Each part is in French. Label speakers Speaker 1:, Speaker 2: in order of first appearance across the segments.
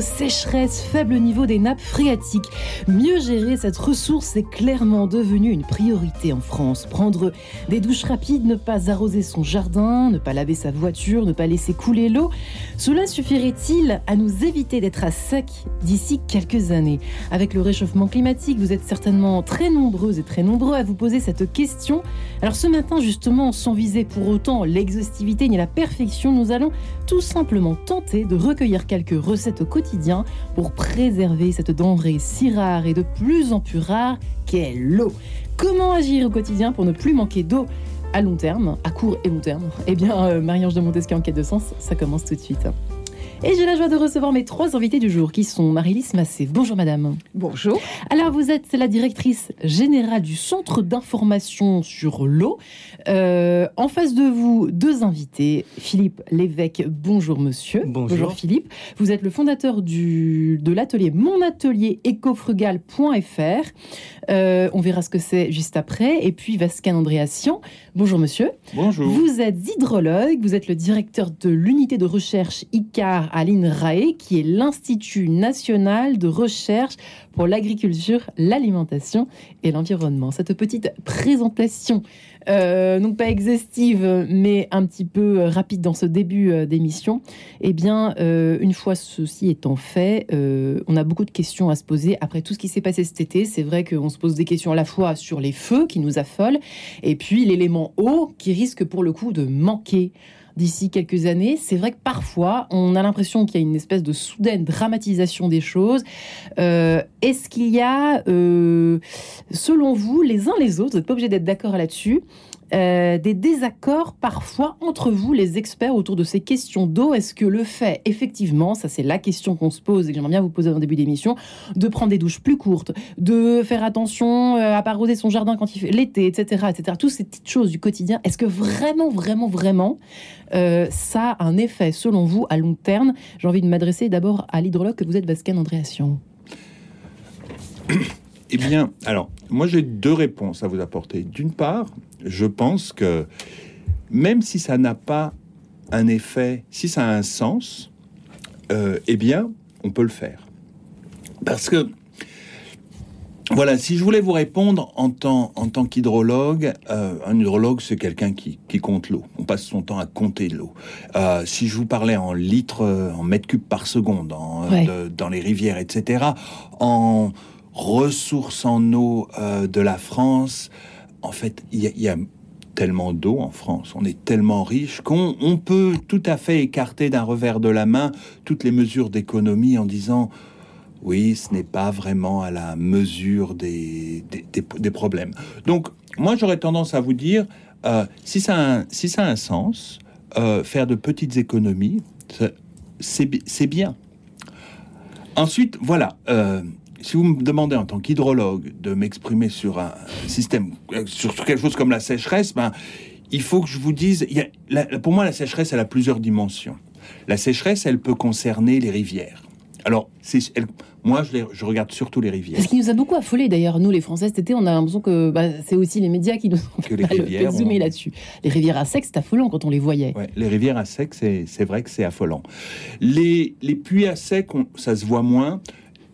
Speaker 1: Sécheresse, faible niveau des nappes phréatiques. Mieux gérer cette ressource est clairement devenu une priorité en France. Prendre des douches rapides, ne pas arroser son jardin, ne pas laver sa voiture, ne pas laisser couler l'eau. Cela suffirait-il à nous éviter d'être à sec d'ici quelques années? Avec le réchauffement climatique, vous êtes certainement très nombreuses et très nombreux à vous poser cette question. Alors ce matin, justement, sans viser pour autant l'exhaustivité ni la perfection, nous allons tout simplement tenter de recueillir quelques recettes au pour préserver cette denrée si rare et de plus en plus rare qu'est l'eau. Comment agir au quotidien pour ne plus manquer d'eau à long terme, à court et long terme? Eh bien, euh, Marie-Ange de Montesquieu en quête de sens, ça commence tout de suite. Et j'ai la joie de recevoir mes trois invités du jour qui sont Marie-Lise Massé. Bonjour madame.
Speaker 2: Bonjour.
Speaker 1: Alors vous êtes la directrice générale du Centre d'information sur l'eau. Euh, en face de vous, deux invités. Philippe Lévesque, bonjour monsieur.
Speaker 3: Bonjour.
Speaker 1: Philippe. Vous êtes le fondateur du, de l'atelier monatelierécofrugal.fr. Euh, on verra ce que c'est juste après. Et puis Vascan Andréassian, bonjour monsieur.
Speaker 3: Bonjour.
Speaker 1: Vous êtes hydrologue, vous êtes le directeur de l'unité de recherche ICAR à l'INRAE, qui est l'Institut national de recherche pour l'agriculture, l'alimentation et l'environnement. Cette petite présentation, euh, donc pas exhaustive, mais un petit peu euh, rapide dans ce début euh, d'émission, eh bien, une fois ceci étant fait, on a beaucoup de questions à se poser. Après tout ce qui s'est passé cet été, c'est vrai qu'on se pose des questions à la fois sur les feux qui nous affolent, et puis l'élément eau qui risque pour le coup de manquer d'ici quelques années. C'est vrai que parfois, on a l'impression qu'il y a une espèce de soudaine dramatisation des choses. Euh, Est-ce qu'il y a, euh, selon vous, les uns les autres, vous n'êtes pas obligé d'être d'accord là-dessus, euh, des désaccords parfois entre vous, les experts, autour de ces questions d'eau Est-ce que le fait, effectivement, ça c'est la question qu'on se pose et que j'aimerais bien vous poser en début d'émission, de prendre des douches plus courtes, de faire attention euh, à pas son jardin quand il fait l'été, etc., etc., toutes ces petites choses du quotidien, est-ce que vraiment, vraiment, vraiment, euh, ça a un effet, selon vous, à long terme? J'ai envie de m'adresser d'abord à l'hydrologue que vous êtes, Vascan Andréassian.
Speaker 3: Eh bien, alors, moi j'ai deux réponses à vous apporter. D'une part, je pense que même si ça n'a pas un effet, si ça a un sens, euh, eh bien, on peut le faire. Parce que, voilà, si je voulais vous répondre en tant, en tant qu'hydrologue, euh, un hydrologue, c'est quelqu'un qui, qui compte l'eau. On passe son temps à compter l'eau. Euh, si je vous parlais en litres, en mètres cubes par seconde, en,
Speaker 1: Ouais.
Speaker 3: de- dans les rivières, etc., en ressources en eau euh, de la France, en fait, il y, a- tellement d'eau en France, on est tellement riche qu'on on peut tout à fait écarter d'un revers de la main toutes les mesures d'économie en disant oui, ce n'est pas vraiment à la mesure des, des, problèmes. Donc, moi, j'aurais tendance à vous dire, euh, si, ça a un, si ça a un sens, euh, faire de petites économies, c'est bi- c'est bien. Ensuite, voilà, si vous me demandez en tant qu'hydrologue de m'exprimer sur un système, euh, sur quelque chose comme la sécheresse, ben, il faut que je vous dise, il y a- la- pour moi, la sécheresse, elle a plusieurs dimensions. La sécheresse, elle peut concerner les rivières. Alors, elle- moi, je, les- je regarde surtout les rivières.
Speaker 1: Ce qui nous a beaucoup affolé d'ailleurs, nous les Français cet été, on a l'impression que bah, c'est aussi les médias qui nous ont
Speaker 3: Que les rivières
Speaker 1: là-dessus. Les rivières à sec, c'est affolant quand on les voyait.
Speaker 3: Ouais, les rivières à sec, c'est c'est vrai que c'est affolant. Les, les puits à sec, on- ça se voit moins.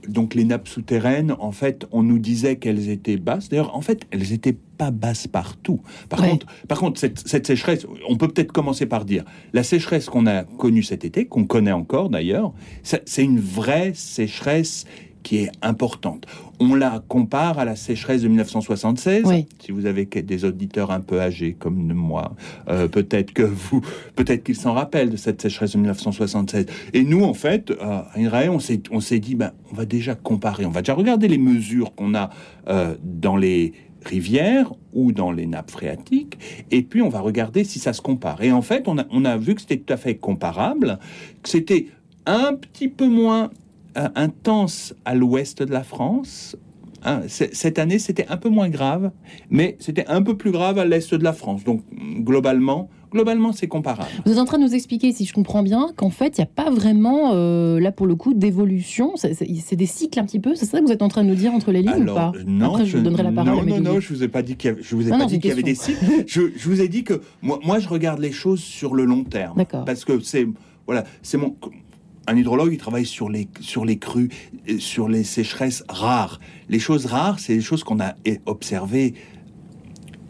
Speaker 3: Donc les nappes souterraines, en fait, on nous disait qu'elles étaient basses. D'ailleurs, en fait, elles étaient pas basses partout. Par
Speaker 1: Ouais.
Speaker 3: contre, par contre, cette, cette sécheresse, on peut peut-être commencer par dire la sécheresse qu'on a connue cet été, qu'on connaît encore d'ailleurs, c'est une vraie sécheresse qui est importante. On la compare à la sécheresse de 1976.
Speaker 1: Oui.
Speaker 3: Si vous avez des auditeurs un peu âgés comme moi, euh, peut-être que vous, peut-être qu'ils s'en rappellent de cette sécheresse de 1976. Et nous, en fait, à INRAE, on s'est, on s'est dit, ben, on va déjà comparer, on va déjà regarder les mesures qu'on a euh, dans les rivières ou dans les nappes phréatiques, et puis on va regarder si ça se compare. Et en fait, on a, on a vu que c'était tout à fait comparable, que c'était un petit peu moins euh, intense à l'ouest de la France. Hein, cette année, c'était un peu moins grave, mais c'était un peu plus grave à l'est de la France. Donc, globalement, globalement, c'est comparable.
Speaker 1: Vous êtes en train de nous expliquer, si je comprends bien, qu'en fait, il n'y a pas vraiment, euh, là pour le coup, d'évolution. C'est- des cycles un petit peu. C'est ça que vous êtes en train de nous dire entre les lignes ou pas?
Speaker 3: non,
Speaker 1: Après, je vous donnerai la parole.
Speaker 3: Non, non, non, je vous ai pas dit qu'il y avait, je vous ai
Speaker 1: Non,
Speaker 3: pas
Speaker 1: non,
Speaker 3: dit
Speaker 1: c'est une
Speaker 3: qu'il y avait des cycles. je, je vous ai dit que moi, moi, je regarde les choses sur le long terme.
Speaker 1: D'accord.
Speaker 3: Parce que c'est, voilà, c'est mon. Un hydrologue, il travaille sur les, sur les crues, sur les sécheresses rares. Les choses rares, c'est les choses qu'on a observées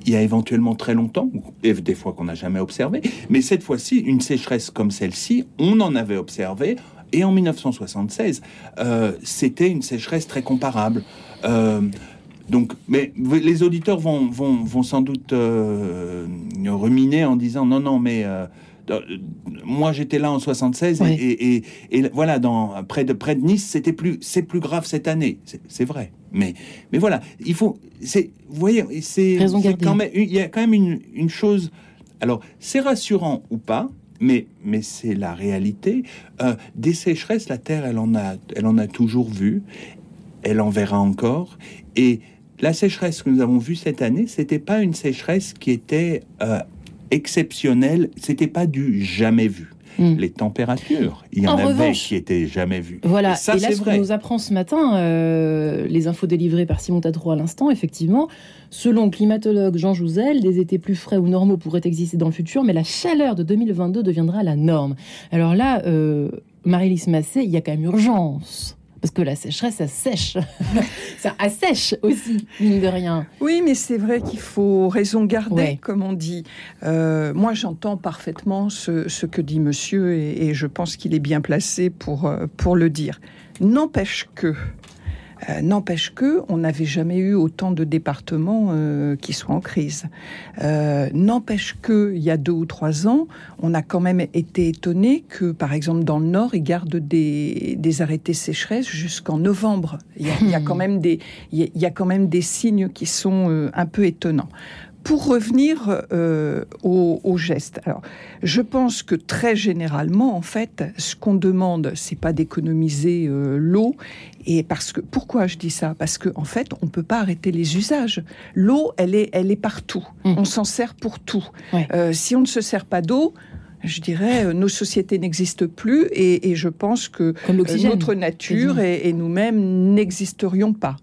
Speaker 3: il y a éventuellement très longtemps, et des fois qu'on n'a jamais observé. Mais cette fois-ci, une sécheresse comme celle-ci, on en avait observé. Et en 1976, euh, c'était une sécheresse très comparable. Euh, donc, mais les auditeurs vont, vont, vont sans doute euh, ruminer en disant non, non, mais moi j'étais là en 76 et, voilà dans près de près de Nice c'était plus c'est plus grave cette année. C'est vrai. Mais mais voilà il faut c'est vous voyez c'est quand même il y a quand même une, une chose. Alors c'est rassurant ou pas mais, mais c'est la réalité. Euh, des sécheresses, la Terre, elle en, a, elle en a toujours vu, elle en verra encore. Et la sécheresse que nous avons vue cette année, c'était pas une sécheresse qui était euh, exceptionnel, c'était pas du jamais vu. Hmm. Les températures, il y en, avait qui étaient jamais vues.
Speaker 1: Voilà, et, ça, là, ce qu'on nous apprend ce matin, euh, les infos délivrées par Simon Tadro à l'instant, effectivement, selon le climatologue Jean Jouzel, des étés plus frais ou normaux pourraient exister dans le futur, mais la chaleur de 2022 deviendra la norme. Alors là, euh, Marie-Lise Massé, il y a quand même urgence. Parce que la sécheresse, ça sèche. ça assèche aussi, mine de rien.
Speaker 2: Oui, mais c'est vrai qu'il faut raison garder, comme on dit. Euh, moi, j'entends parfaitement ce, que dit monsieur et, et je pense qu'il est bien placé pour, euh, pour le dire. N'empêche que euh, n'empêche que on n'avait jamais eu autant de départements euh, qui soient en crise. Euh, n'empêche que il y a deux ou trois ans, on a quand même été étonné que, par exemple, dans le Nord, ils gardent des, des arrêtés sécheresse jusqu'en novembre. Il y, a, il y, a, quand même des il y a quand même des signes qui sont un peu étonnants pour revenir euh, au, au, geste, alors je pense que très généralement, en fait, ce qu'on demande, c'est pas d'économiser euh, l'eau. Et parce que pourquoi je dis ça? Parce qu'en en fait, on peut pas arrêter les usages. L'eau, elle est, elle est partout. Mmh. On s'en sert pour tout. Euh, si on ne se sert pas d'eau, je dirais, euh, nos sociétés n'existent plus et, et, je pense que euh, notre nature et, et nous-mêmes n'existerions pas.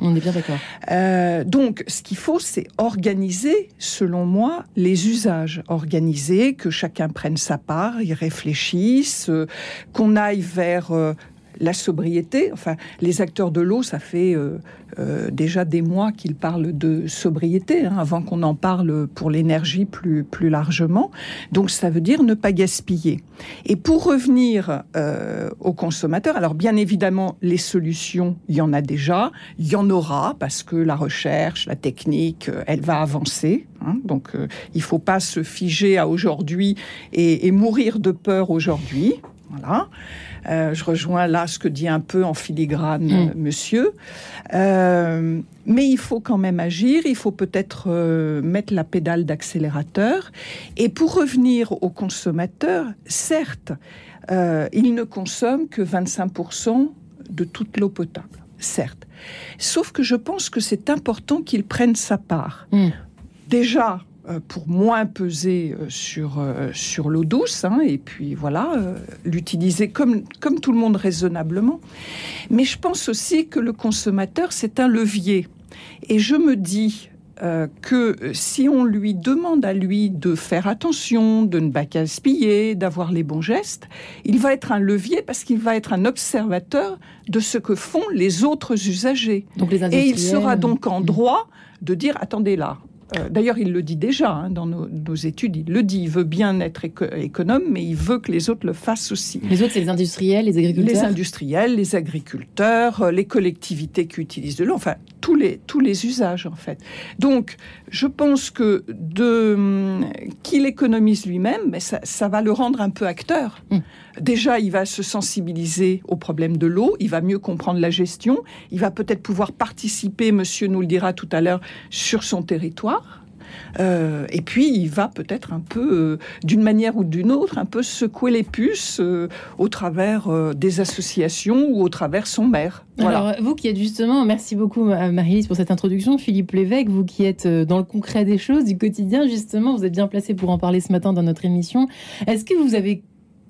Speaker 1: On est bien d'accord.
Speaker 2: Euh, donc, ce qu'il faut, c'est organiser, selon moi, les usages. Organiser, que chacun prenne sa part, y réfléchisse, euh, qu'on aille vers euh, la sobriété. Enfin, les acteurs de l'eau, ça fait euh, euh, déjà des mois qu'ils parlent de sobriété, hein, avant qu'on en parle pour l'énergie plus, plus largement. Donc, ça veut dire ne pas gaspiller. Et pour revenir euh, aux consommateurs, alors bien évidemment, les solutions, il y en a déjà, il y en aura, parce que la recherche, la technique, elle va avancer. Hein, donc, il faut pas se figer à aujourd'hui et mourir de peur aujourd'hui. Voilà. Euh, je rejoins là ce que dit un peu en filigrane mmh. monsieur. Euh, mais il faut quand même agir, il faut peut-être euh, mettre la pédale d'accélérateur. Et pour revenir aux consommateurs, certes, euh, ils ne consomment que 25% de toute l'eau potable. Certes. Sauf que je pense que c'est important qu'ils prennent sa part. Mmh. Déjà, euh, pour moins peser euh, sur, euh, sur l'eau douce, hein, et puis voilà, l'utiliser comme, comme tout le monde raisonnablement. Mais je pense aussi que le consommateur, c'est un levier. Et je me dis euh, que si on lui demande à lui de faire attention, de ne pas gaspiller, d'avoir les bons gestes, il va être un levier parce qu'il va être un observateur de ce que font les autres usagers.
Speaker 1: Donc les
Speaker 2: Et il sera donc en droit de dire attendez là, euh, d'ailleurs, il le dit déjà hein, dans nos, nos, études. Il le dit. Il veut bien être éco économe, mais il veut que les autres le fassent aussi.
Speaker 1: Les autres, c'est les industriels, les agriculteurs?
Speaker 2: Les industriels, les agriculteurs, euh, les collectivités qui utilisent de l'eau. Enfin, tous les tous les usages en fait. Donc, je pense que de qu'il économise lui-même, mais ça, ça, va le rendre un peu acteur. Mmh. Déjà, il va se sensibiliser au problème de l'eau, il va mieux comprendre la gestion, il va peut-être pouvoir participer, monsieur nous le dira tout à l'heure, sur son territoire. Euh, et puis, il va peut-être un peu, euh, d'une manière ou d'une autre, un peu secouer les puces euh, au travers des associations ou au travers son maire.
Speaker 1: Alors, vous qui êtes justement, merci beaucoup Marie-Lise pour cette introduction, Philippe Lévesque, vous qui êtes dans le concret des choses, du quotidien, justement, vous êtes bien placé pour en parler ce matin dans notre émission. Est-ce que vous avez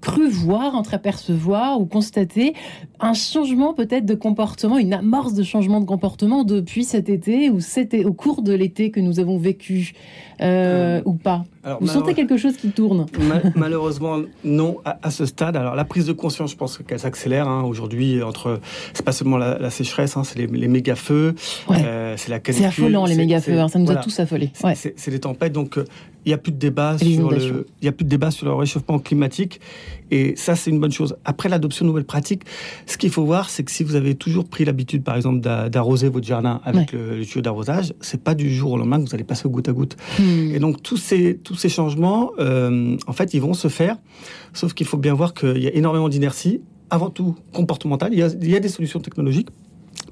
Speaker 1: cru voir, entreapercevoir ou constater un changement peut-être de comportement, une amorce de changement de comportement depuis cet été ou c'était au cours de l'été que nous avons vécu euh, euh, ou pas?
Speaker 4: Alors,
Speaker 1: Vous sentez quelque chose qui tourne
Speaker 4: Ma- Malheureusement, non, à, à ce stade. Alors, la prise de conscience, je pense qu'elle s'accélère hein, aujourd'hui. Entre, c'est pas seulement la, la sécheresse, hein, c'est les, les méga feux,
Speaker 1: Ouais.
Speaker 4: euh, c'est la
Speaker 1: C'est
Speaker 4: canicule.
Speaker 1: affolant les
Speaker 4: c'est-
Speaker 1: méga feux,
Speaker 4: c'est-
Speaker 1: hein, ça nous
Speaker 4: voilà.
Speaker 1: a tous affolés.
Speaker 4: C'est-
Speaker 1: Ouais.
Speaker 4: C'est c'est des tempêtes, donc euh, il n'y a plus de débat
Speaker 1: Et les
Speaker 4: sur
Speaker 1: inondations.
Speaker 4: le, il y a plus de débat sur le réchauffement climatique, et ça c'est une bonne chose. Après l'adoption de nouvelles pratiques, ce qu'il faut voir, c'est que si vous avez toujours pris l'habitude, par exemple, d'a- d'arroser votre jardin avec le, le tuyau d'arrosage, c'est pas du jour au lendemain que vous allez passer au goutte à goutte.
Speaker 1: Hmm.
Speaker 4: Et donc tous ces tous ces changements, euh, en fait, ils vont se faire, sauf qu'il faut bien voir qu'il y a énormément d'inertie, avant tout comportementale. Il y a, il y a des solutions technologiques.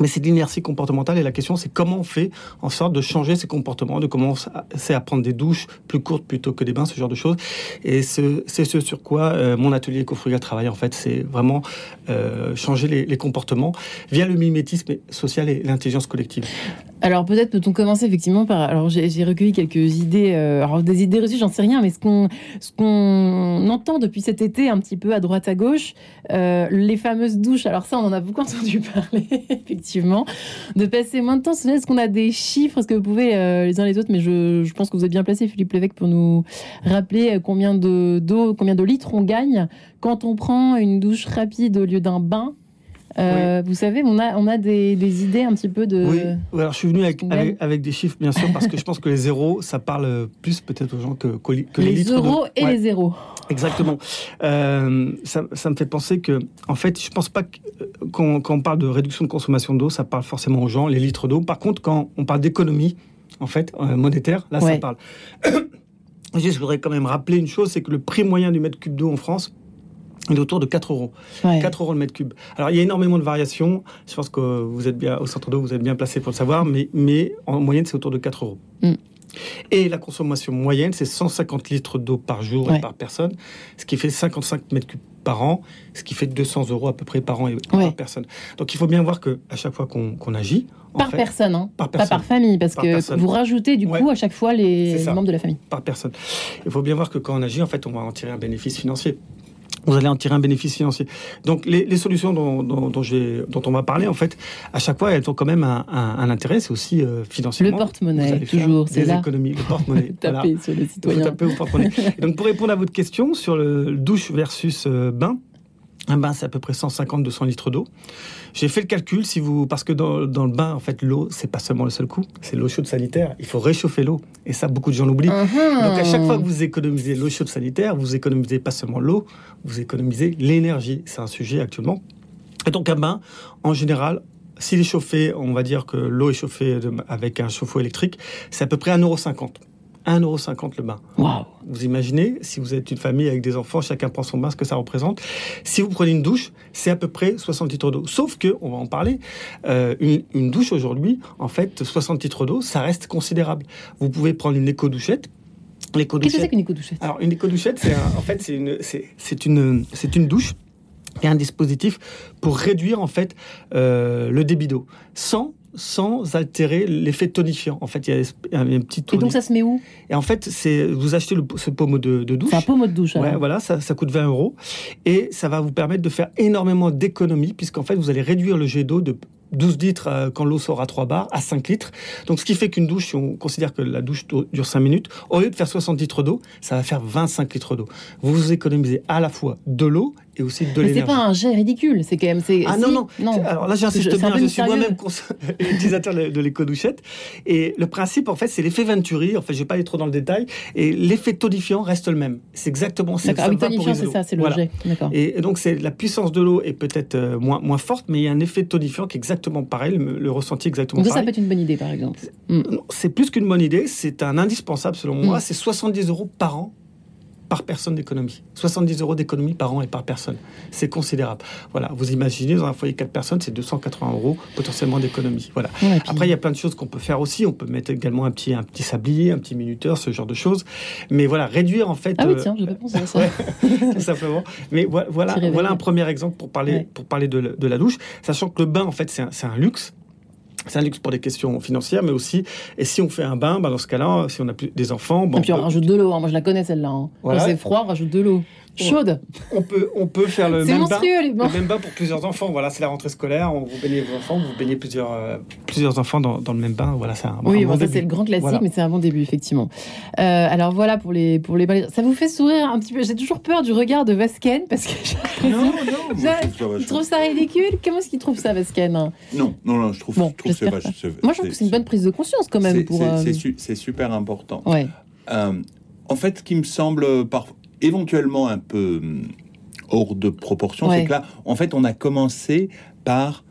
Speaker 4: Mais c'est de l'inertie comportementale et la question c'est comment on fait en sorte de changer ces comportements, de commencer à prendre des douches plus courtes plutôt que des bains, ce genre de choses. Et ce- c'est ce sur quoi euh, mon atelier éco-frugal travaille en fait, c'est vraiment euh, changer les comportements via le mimétisme social et l'intelligence collective.
Speaker 1: Alors peut-être peut-on commencer effectivement par. Alors j'ai recueilli quelques idées, euh, alors des idées reçues, j'en sais rien, mais ce qu'on ce qu'on entend depuis cet été un petit peu à droite à gauche, euh, les fameuses douches. Alors ça, on en a beaucoup entendu parler, effectivement, de passer moins de temps. Est-ce qu'on a des chiffres Est-ce que vous pouvez euh, les uns les autres Mais je, je pense que vous êtes bien placé, Philippe Lévesque, pour nous rappeler euh, combien de d'eau, combien de litres on gagne quand on prend une douche rapide au lieu d'un bain. Euh, Vous savez, on a, on a des, des idées un petit peu de.
Speaker 4: Oui, alors je suis venu avec,
Speaker 1: Même.
Speaker 4: avec, avec des chiffres bien sûr parce que je pense que les zéros ça parle plus peut-être aux gens que, que les, les de-
Speaker 1: euros et
Speaker 4: Ouais.
Speaker 1: les zéros.
Speaker 4: Exactement. Euh, ça, ça me fait penser que, en fait, je pense pas que quand, quand on parle de réduction de consommation d'eau, ça parle forcément aux gens, les litres d'eau. Par contre, quand on parle d'économie, en fait, euh, monétaire, là,
Speaker 1: Ouais.
Speaker 4: ça parle. Juste, je voudrais quand même rappeler une chose, c'est que le prix moyen du mètre cube d'eau en France, il est autour de 4 euros.
Speaker 1: Ouais.
Speaker 4: 4 euros le mètre cube. Alors, il y a énormément de variations. Je pense que vous êtes bien au centre d'eau, vous êtes bien placé pour le savoir, mais, mais en moyenne, c'est autour de 4 euros.
Speaker 1: Mm.
Speaker 4: Et la consommation moyenne, c'est 150 litres d'eau par jour
Speaker 1: Ouais.
Speaker 4: et par personne, ce qui fait 55 mètres cubes par an, ce qui fait 200 euros à peu près par an et
Speaker 1: Ouais.
Speaker 4: par personne. Donc, il faut bien voir que à chaque fois qu'on agit,
Speaker 1: Par
Speaker 4: fait,
Speaker 1: personne, hein.
Speaker 4: par
Speaker 1: pas
Speaker 4: personne.
Speaker 1: par famille, parce
Speaker 4: Par
Speaker 1: que
Speaker 4: personne.
Speaker 1: vous rajoutez du
Speaker 4: Ouais.
Speaker 1: coup à chaque fois les membres de la famille.
Speaker 4: par personne. Il faut bien voir que quand on agit, en fait, on va en tirer un bénéfice financier. Vous allez en tirer un bénéfice financier. Donc, les, les solutions dont, dont, dont dont on va parler, en fait, à chaque fois, elles ont quand même un, un- un intérêt. C'est aussi euh, financièrement.
Speaker 1: Le porte-monnaie,
Speaker 4: Vous
Speaker 1: toujours, c'est là.
Speaker 4: économies, le porte-monnaie. voilà.
Speaker 1: Taper sur le
Speaker 4: Il faut
Speaker 1: citoyen.
Speaker 4: taper au porte-monnaie. Donc, pour répondre à votre question sur le douche versus euh, bain, un bain, c'est à peu près 150-200 litres d'eau. J'ai fait le calcul, si vous, parce que dans, dans le bain, en fait, l'eau, c'est pas seulement le seul coup, c'est l'eau chaude sanitaire. Il faut réchauffer l'eau. Et ça, beaucoup de gens l'oublient.
Speaker 1: Mhm.
Speaker 4: Donc à chaque fois que vous économisez l'eau chaude sanitaire, vous économisez pas seulement l'eau, vous économisez l'énergie. C'est un sujet actuellement. Et donc un bain, en général, s'il est chauffé, on va dire que l'eau est chauffée avec un chauffe-eau électrique, c'est à peu près 1,50€. 1,50€ le bain.
Speaker 1: Waouh.
Speaker 4: Vous imaginez, si vous êtes une famille avec des enfants, chacun prend son bain, ce que ça représente. Si vous prenez une douche, c'est à peu près 60 litres d'eau. Sauf que, on va en parler, euh, une, une douche aujourd'hui, en fait, 60 litres d'eau, ça reste considérable. Vous pouvez prendre une éco-douchette.
Speaker 1: Qu'est-ce que c'est qu'une éco-douchette?
Speaker 4: Alors, une éco-douchette, c'est en fait, c'est une, c'est, une, c'est une douche et un dispositif pour réduire en fait euh, le débit d'eau, sans sans altérer l'effet tonifiant. En fait, il y a un, petit
Speaker 1: Et
Speaker 4: toni-
Speaker 1: donc ça se met où?
Speaker 4: Et en fait, c'est vous achetez le, ce pommeau de, de douche.
Speaker 1: C'est un pommeau de douche.
Speaker 4: Ouais,
Speaker 1: alors.
Speaker 4: voilà, ça, ça coûte 20 euros. Et ça va vous permettre de faire énormément d'économies, puisqu'en fait, vous allez réduire le jet d'eau de 12 litres euh, quand l'eau sort à 3 bars à 5 litres. Donc, ce qui fait qu'une douche, si on considère que la douche do- dure 5 minutes, au lieu de faire 60 litres d'eau, ça va faire 25 litres d'eau. Vous vous économisez à la fois de l'eau et aussi de
Speaker 1: Mais c'est
Speaker 4: l'énergie.
Speaker 1: pas un jet ridicule, c'est quand même.
Speaker 4: Ah
Speaker 1: si,
Speaker 4: non, non.
Speaker 1: non.
Speaker 4: Alors là, j'insiste bien, je suis moi-même utilisateur de l'éco-douchette. Et le principe, en fait, c'est l'effet Venturi. En fait, je vais pas aller trop dans le détail. Et l'effet tonifiant reste le même. C'est exactement ça.
Speaker 1: D'accord, ah tonifiant, c'est ça, c'est le
Speaker 4: Voilà.
Speaker 1: jet. D'accord.
Speaker 4: Et donc, c'est la puissance de l'eau est peut-être euh, moins, moins forte, mais il y a un effet tonifiant qui est exactement pareil, le, le ressenti exactement
Speaker 1: Donc ça, ça
Speaker 4: pareil.
Speaker 1: peut être une bonne idée, par exemple. Mm.
Speaker 4: Non, C'est plus qu'une bonne idée, c'est un indispensable selon moi.
Speaker 1: Mm.
Speaker 4: C'est 70 euros par an par personne d'économie. 70 euros d'économie par an et par personne. C'est considérable. Voilà, vous imaginez, dans un foyer 4 personnes, c'est 280 euros potentiellement d'économie. Voilà.
Speaker 1: Ouais, et puis-
Speaker 4: Après, il y a plein de choses qu'on peut faire aussi. On peut mettre également un petit, un petit sablier, un petit minuteur, ce genre de choses. Mais voilà, réduire en fait.
Speaker 1: Ah oui,
Speaker 4: euh,
Speaker 1: tiens, j'ai pas pensé à ça.
Speaker 4: Tout simplement. Mais voi- voilà, voilà un premier exemple pour parler,
Speaker 1: Ouais.
Speaker 4: pour parler de, la- de la douche, sachant que le bain, en fait, c'est un, c'est un luxe. C'est un luxe pour des questions financières, mais aussi, et si on fait un bain, bah dans ce cas-là, si on a plus des enfants, bon,
Speaker 1: Et puis on
Speaker 4: on peut-
Speaker 1: rajoute de l'eau. hein. Moi, je la connais celle-là. hein.
Speaker 4: Voilà.
Speaker 1: Quand c'est froid, on rajoute de l'eau. Chaude.
Speaker 4: On peut, on peut faire le même bain. Le même bain pour plusieurs enfants. Voilà, c'est la rentrée scolaire. On vous baignez vos enfants, vous baignez plusieurs, euh, plusieurs enfants dans, dans le même bain. Voilà, c'est un,
Speaker 1: Oui,
Speaker 4: un
Speaker 1: bon, ça c'est le grand classique,
Speaker 4: Voilà.
Speaker 1: mais c'est un bon début, effectivement. Euh, alors voilà pour les, pour les. Ça vous fait sourire un petit peu J'ai toujours peur du regard de Vasken, parce que j'ai
Speaker 3: Non, non, moi, je trouve ça
Speaker 1: trouve ridicule. Comment est-ce qu'il trouve ça, Vasken
Speaker 3: Non, non, non, je trouve,
Speaker 1: Bon,
Speaker 3: je trouve que c'est
Speaker 1: j'espère
Speaker 3: vach- c'est-
Speaker 1: Moi, je trouve que c'est une bonne prise de conscience quand même
Speaker 3: c'est-
Speaker 1: pour.
Speaker 3: c'est-
Speaker 1: euh,
Speaker 3: super important.
Speaker 1: Ouais.
Speaker 3: Euh, en fait, ce qui me semble par, éventuellement un peu hum, hors de proportion,
Speaker 1: Ouais.
Speaker 3: c'est que là, en fait, on a commencé par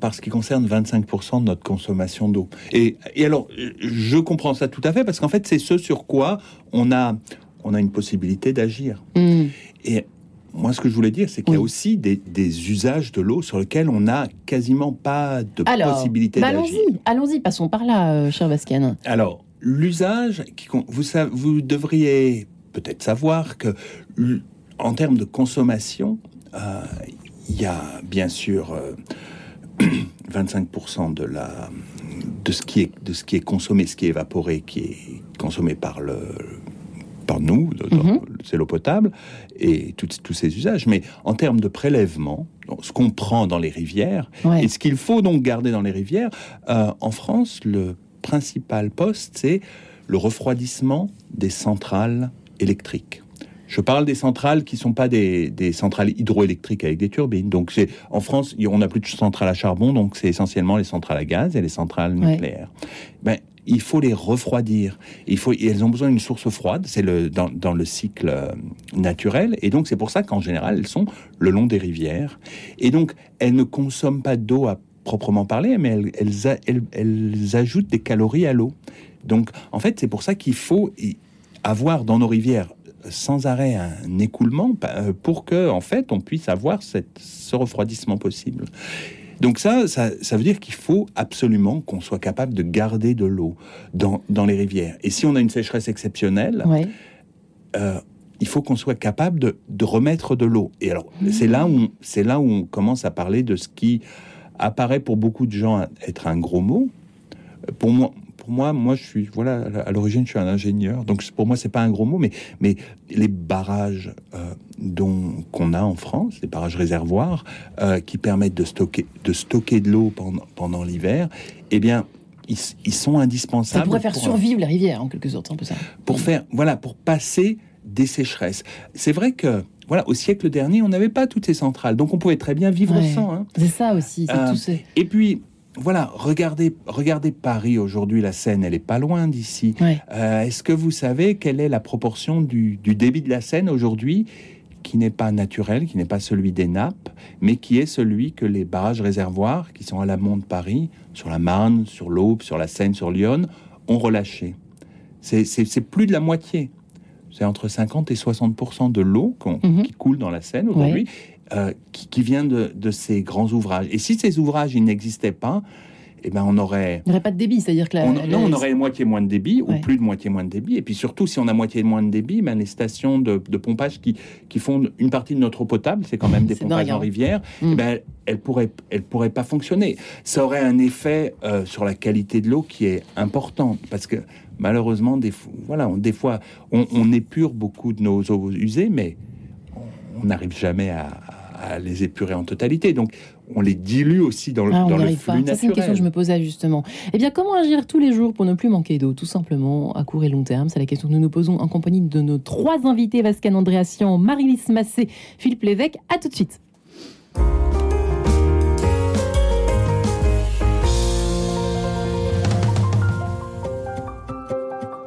Speaker 3: par ce qui concerne 25% de notre consommation d'eau. Et, et alors, je comprends ça tout à fait, parce qu'en fait, c'est ce sur quoi on a, on a une possibilité d'agir.
Speaker 1: Hmm.
Speaker 3: Et moi, ce que je voulais dire, c'est qu'il y a
Speaker 1: Oui.
Speaker 3: aussi des, des usages de l'eau sur lesquels on n'a quasiment pas de
Speaker 1: Alors,
Speaker 3: possibilité
Speaker 1: bah,
Speaker 3: d'agir.
Speaker 1: allons-y, allons-y, passons par là, euh, cher Vasken.
Speaker 3: Alors, l'usage, vous, vous devriez peut-être savoir que, l- en termes de consommation, euh, il y a bien sûr euh, 25% de, la, de, ce qui est, de ce qui est consommé, ce qui est évaporé, qui est consommé par, le, par nous,
Speaker 1: Mhm.
Speaker 3: c'est l'eau potable, et tous ces usages. Mais en termes de prélèvement, ce qu'on prend dans les rivières,
Speaker 1: Ouais.
Speaker 3: et ce qu'il faut donc garder dans les rivières, euh, en France, le principal poste, c'est le refroidissement des centrales électriques. Je parle des centrales qui ne sont pas des, des centrales hydroélectriques avec des turbines. Donc, c'est- en France, on n'a plus de centrales à charbon, donc c'est essentiellement les centrales à gaz et les centrales
Speaker 1: Ouais.
Speaker 3: nucléaires. Ben, il faut les refroidir. Il faut, elles ont besoin d'une source froide, c'est le, dans, dans le cycle euh, naturel. Et donc, c'est pour ça qu'en général, elles sont le long des rivières. Et donc, elles ne consomment pas d'eau à proprement parler, mais elles, elles, elles- elles ajoutent des calories à l'eau. Donc, en fait, c'est pour ça qu'il faut avoir dans nos rivières sans arrêt un écoulement euh, pour que, en fait, on puisse avoir cette, ce refroidissement possible. Donc ça, ça, ça veut dire qu'il faut absolument qu'on soit capable de garder de l'eau dans, dans les rivières. Et si on a une sécheresse exceptionnelle,
Speaker 1: Ouais.
Speaker 3: euh, il faut qu'on soit capable de, de remettre de l'eau. Et alors, c'est là où on- c'est là où on commence à parler de ce qui apparaît pour beaucoup de gens être un gros mot. Pour moi, pour moi, moi, je suis voilà à l'origine, je suis un ingénieur, donc pour moi, c'est pas un gros mot, mais mais les barrages euh, dont qu'on a en France, les barrages réservoirs euh, qui permettent de stocker de stocker de l'eau pendant pendant l'hiver, eh bien ils, ils sont
Speaker 1: Ça
Speaker 3: indispensables
Speaker 1: pourrait faire
Speaker 3: pour,
Speaker 1: survivre les rivières, en quelque sorte, un peu ça.
Speaker 3: pour faire, voilà, pour passer des sécheresses. C'est vrai que, voilà, au siècle dernier, on n'avait pas toutes ces centrales, donc on pouvait très bien vivre
Speaker 1: Ouais.
Speaker 3: sans. hein.
Speaker 1: C'est ça aussi,
Speaker 3: Euh,
Speaker 1: tout ce...
Speaker 3: Et puis, voilà, regardez, regardez Paris aujourd'hui, la Seine, elle est pas loin d'ici.
Speaker 1: Ouais.
Speaker 3: Euh, Est-ce que vous savez quelle est la proportion du, du débit de la Seine aujourd'hui qui n'est pas naturel, qui n'est pas celui des nappes, mais qui est celui que les barrages réservoirs, qui sont à l'amont de Paris, sur la Marne, sur l'Aube, sur la Seine, sur Lyon, ont relâché? C'est- plus de la moitié. C'est entre 50 et 60 de l'eau
Speaker 1: Mhm.
Speaker 3: qui coule dans la Seine aujourd'hui, euh, qui, qui vient de, de ces grands ouvrages. Et si ces ouvrages n'existaient pas, eh ben on aurait
Speaker 1: Il n'y aurait pas de débit, c'est-à-dire que la,
Speaker 3: on,
Speaker 1: la-
Speaker 3: non, on aurait moitié moins de débit
Speaker 1: Ouais.
Speaker 3: ou plus de moitié moins de débit. Et puis surtout, si on a moitié moins de débit, ben, les stations de, de pompage qui, qui font une partie de notre eau potable, c'est quand même des pompages
Speaker 1: dingue,
Speaker 3: en
Speaker 1: hein.
Speaker 3: rivière,
Speaker 1: Mm.
Speaker 3: eh ben, elles pourraient, elles pourraient pas fonctionner. Ça aurait un effet euh, sur la qualité de l'eau qui est important parce que malheureusement, des, fois- voilà, on, des fois, on, on épure beaucoup de nos eaux usées, mais on n'arrive jamais à, à les épurer en totalité. Donc, on les dilue aussi dans le,
Speaker 1: Ah, on
Speaker 3: dans le flux
Speaker 1: c'est une question que je me posais justement. Eh bien, comment agir tous les jours pour ne plus manquer d'eau, tout simplement, à court et long terme C'est la question que nous nous posons en compagnie de nos trois invités, Vascan Andréassian, Marie-Lise Massé, Philippe Lévesque. À tout de suite.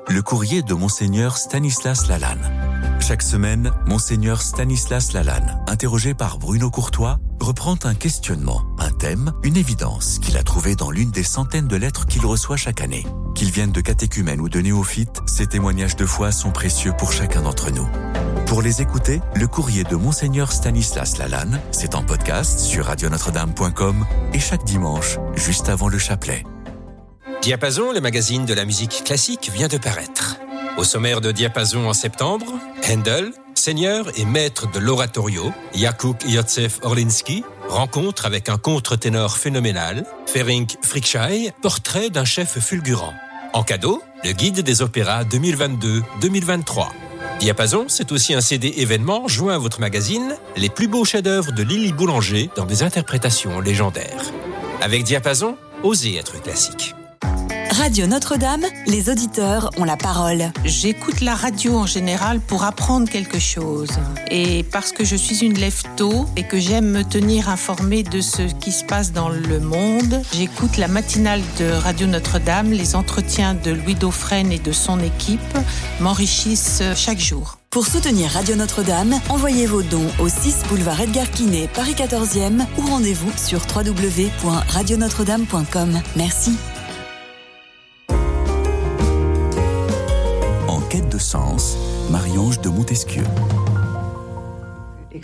Speaker 5: Le courrier de Monseigneur Stanislas Lalanne. Chaque semaine, Monseigneur Stanislas Lalanne, interrogé par Bruno Courtois, reprend un questionnement, un thème, une évidence qu'il a trouvé dans l'une des centaines de lettres qu'il reçoit chaque année. Qu'ils viennent de catéchumènes ou de néophytes, ces témoignages de foi sont précieux pour chacun d'entre nous. Pour les écouter, le courrier de Monseigneur Stanislas Lalanne, c'est en podcast sur radionotre-dame.com et chaque dimanche, juste avant le chapelet.
Speaker 6: Diapason, le magazine de la musique classique, vient de paraître. Au sommaire de Diapason en septembre, Handel, seigneur et maître de l'oratorio, Jakub Józef Orlinski, rencontre avec un contre-ténor phénoménal, Ferenc Frickschei, portrait d'un chef fulgurant. En cadeau, le guide des opéras 2022-2023. Diapason, c'est aussi un CD événement joint à votre magazine, les plus beaux chefs-d'œuvre de Lily Boulanger dans des interprétations légendaires. Avec Diapason, osez être classique.
Speaker 7: Radio Notre-Dame, les auditeurs ont la parole.
Speaker 8: J'écoute la radio en général pour apprendre quelque chose. Et parce que je suis une lève-tôt et que j'aime me tenir informée de ce qui se passe dans le monde, j'écoute la matinale de Radio Notre-Dame. Les entretiens de Louis Dauphren et de son équipe m'enrichissent chaque jour.
Speaker 7: Pour soutenir Radio Notre-Dame, envoyez vos dons au 6 boulevard Edgar Quinet, Paris 14e ou rendez-vous sur www.radionotre-dame.com. Merci.
Speaker 5: Marie-Ange de Montesquieu.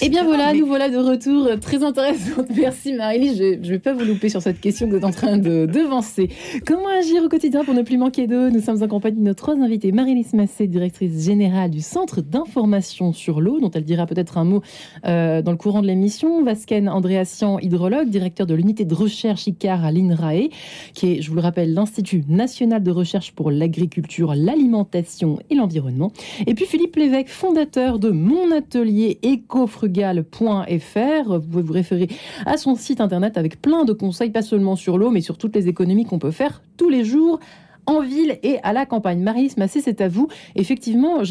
Speaker 1: Et Eh bien voilà,
Speaker 2: Mais-
Speaker 1: nous voilà de retour. euh, Très intéressante. Merci Marie-Lise. Je ne vais pas vous louper sur cette question que vous êtes en train de devancer. Comment agir au quotidien pour ne plus manquer d'eau? Nous sommes en compagnie de nos trois invités. Marie-Lise Massé, directrice générale du Centre d'information sur l'eau, dont elle dira peut-être un mot euh, dans le courant de l'émission. Vasken Andréassian, hydrologue, directeur de l'unité de recherche ICAR à l'INRAE, qui est, je vous le rappelle, l'Institut national de recherche pour l'agriculture, l'alimentation et l'environnement. Et puis Philippe Lévesque, fondateur de mon atelier Vous pouvez vous référer à son site internet avec plein de conseils, pas seulement sur l'eau, mais sur toutes les économies qu'on peut faire tous les jours en ville et à la campagne. Marie Massé, c'est à vous. Effectivement,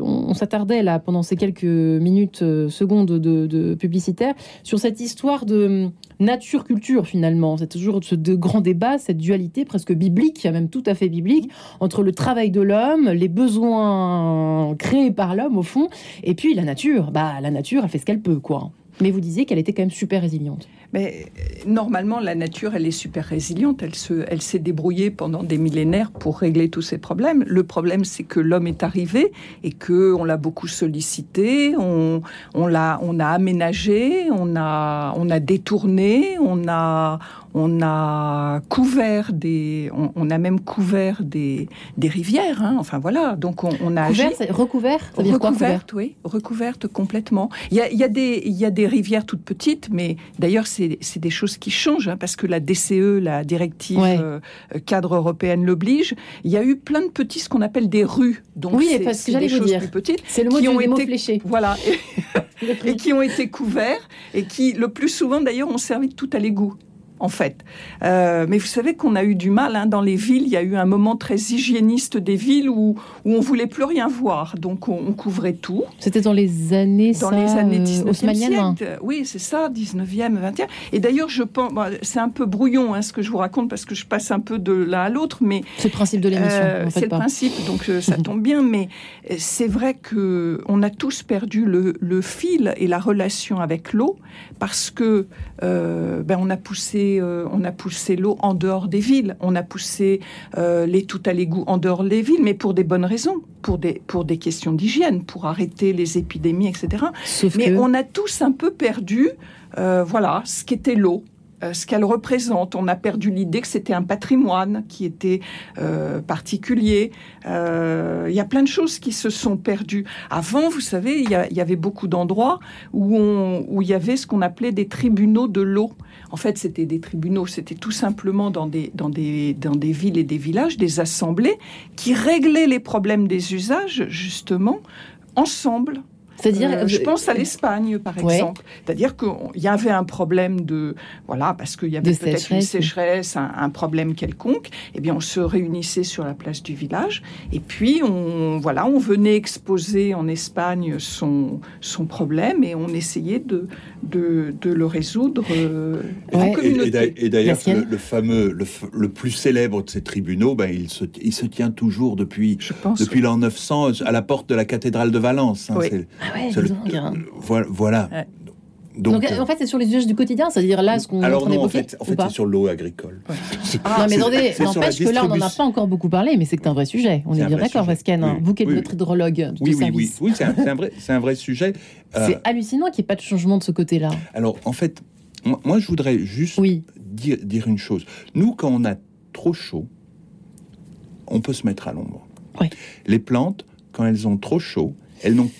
Speaker 1: on, s'attardait là pendant ces quelques minutes, euh, secondes de, de publicitaire sur cette histoire de nature-culture finalement. C'est toujours ce de grand débat, cette dualité presque biblique, même tout à fait biblique, entre le travail de l'homme, les besoins créés par l'homme au fond, et puis la nature. Bah, la nature, elle fait ce qu'elle peut, quoi. Mais vous disiez qu'elle était quand même super résiliente.
Speaker 2: Mais euh, normalement, la nature, elle est super résiliente. Elle se, elle s'est débrouillée pendant des millénaires pour régler tous ces problèmes. Le problème, c'est que l'homme est arrivé et que on l'a beaucoup sollicité, on, on l'a, on a aménagé, on a, on a détourné, on a, on a couvert des, on, on a même couvert des, des rivières. hein. Enfin voilà. Donc on, on a.
Speaker 1: Couvert, recouvert Ça veut dire quoi, couvert?
Speaker 2: recouverte, oui, recouverte complètement. Il y a, il y a des, il y a des rivières toutes petites, mais d'ailleurs c'est c'est des choses qui changent hein, parce que la DCE, la directive
Speaker 1: Ouais.
Speaker 2: euh, cadre européenne l'oblige. Il y a eu plein de petits, ce qu'on appelle des rues. Donc
Speaker 1: Oui,
Speaker 2: c'est-
Speaker 1: parce que j'allais vous dire.
Speaker 2: plus petites.
Speaker 1: C'est le mot
Speaker 2: qui ont été-
Speaker 1: fléchés.
Speaker 2: Voilà, et, et qui ont été couverts et qui, le plus souvent d'ailleurs, ont servi de tout à l'égout. En fait, Euh, mais vous savez qu'on a eu du mal hein, dans les villes. Il y a eu un moment très hygiéniste des villes où, où on voulait plus rien voir, donc on, on couvrait tout.
Speaker 1: C'était dans les années,
Speaker 2: Dans
Speaker 1: ça,
Speaker 2: les années
Speaker 1: euh,
Speaker 2: 19e
Speaker 1: haussmanniennes, hein.
Speaker 2: siècle. Oui, c'est ça, 19e, 20e. Et d'ailleurs, je pense, bon, c'est un peu brouillon hein, ce que je vous raconte parce que je passe un peu de l'un à l'autre, mais
Speaker 1: C'est le principe de l'émission.
Speaker 2: euh, c'est le principe, donc euh, ça tombe bien, mais euh, c'est vrai que on a tous perdu le, le fil et la relation avec l'eau parce que euh, ben on a poussé, euh, on a poussé l'eau en dehors des villes, on a poussé euh, les tout à l'égout en dehors des villes, mais pour des bonnes raisons, pour des pour des questions d'hygiène, pour arrêter les épidémies, etc.
Speaker 1: Sauf
Speaker 2: Mais
Speaker 1: que
Speaker 2: on a tous un peu perdu, euh, voilà, ce qu'était l'eau. euh, Ce qu'elle représente, on a perdu l'idée que c'était un patrimoine qui était euh, particulier. Euh, Il y a plein de choses qui se sont perdues. Avant, vous savez, il y, avait beaucoup d'endroits où il y avait ce qu'on appelait des tribunaux de l'eau. En fait, c'était des tribunaux, c'était tout simplement dans des, dans, des, dans des villes et des villages, des assemblées qui réglaient les problèmes des usages, justement, ensemble.
Speaker 1: C'est-à-dire,
Speaker 2: Euh, je pense à l'Espagne, par
Speaker 1: Ouais.
Speaker 2: exemple. C'est-à-dire qu'il y avait un problème de... Voilà, parce qu'il y avait peut-être une
Speaker 1: sécheresse,
Speaker 2: un, un problème quelconque. Eh bien, on se réunissait sur la place du village. Et puis, on, voilà, on venait exposer en Espagne son, son problème et on essayait de, de, de le résoudre euh, en
Speaker 1: Ouais.
Speaker 3: Et- d'ailleurs, le, le fameux, le, le plus célèbre de ces tribunaux, ben, il, se, il se tient toujours depuis,
Speaker 2: Je pense.
Speaker 3: depuis l'an 900 à la porte de la cathédrale de Valence. hein.
Speaker 2: Oui.
Speaker 1: Ah ouais,
Speaker 3: le-
Speaker 1: hein.
Speaker 3: voilà. voilà.
Speaker 2: Ouais.
Speaker 3: Donc,
Speaker 1: Donc, en fait, c'est sur les usages du quotidien, c'est-à-dire là, ce qu'on est en
Speaker 3: alors non, en fait, en fait c'est sur l'eau agricole.
Speaker 2: Ah,
Speaker 1: non, mais attendez, n'empêche que là, on n'en a pas encore beaucoup parlé, mais c'est que c'est un vrai sujet. On est
Speaker 3: un
Speaker 1: bien d'accord. Vascan. hein.
Speaker 3: Oui.
Speaker 1: Vous qui êtes
Speaker 3: Oui,
Speaker 1: notre hydrologue du
Speaker 3: Oui, oui, oui, c'est un, un vrai, un vrai sujet. Euh,
Speaker 1: C'est hallucinant qu'il n'y ait pas de changement de ce côté-là.
Speaker 3: alors, en fait, moi, moi, je voudrais juste
Speaker 1: Oui.
Speaker 3: dire, dire une chose. Nous, quand on a trop chaud, on peut se mettre à l'ombre.
Speaker 1: Oui.
Speaker 3: Les plantes, quand elles ont trop chaud, elles n'ont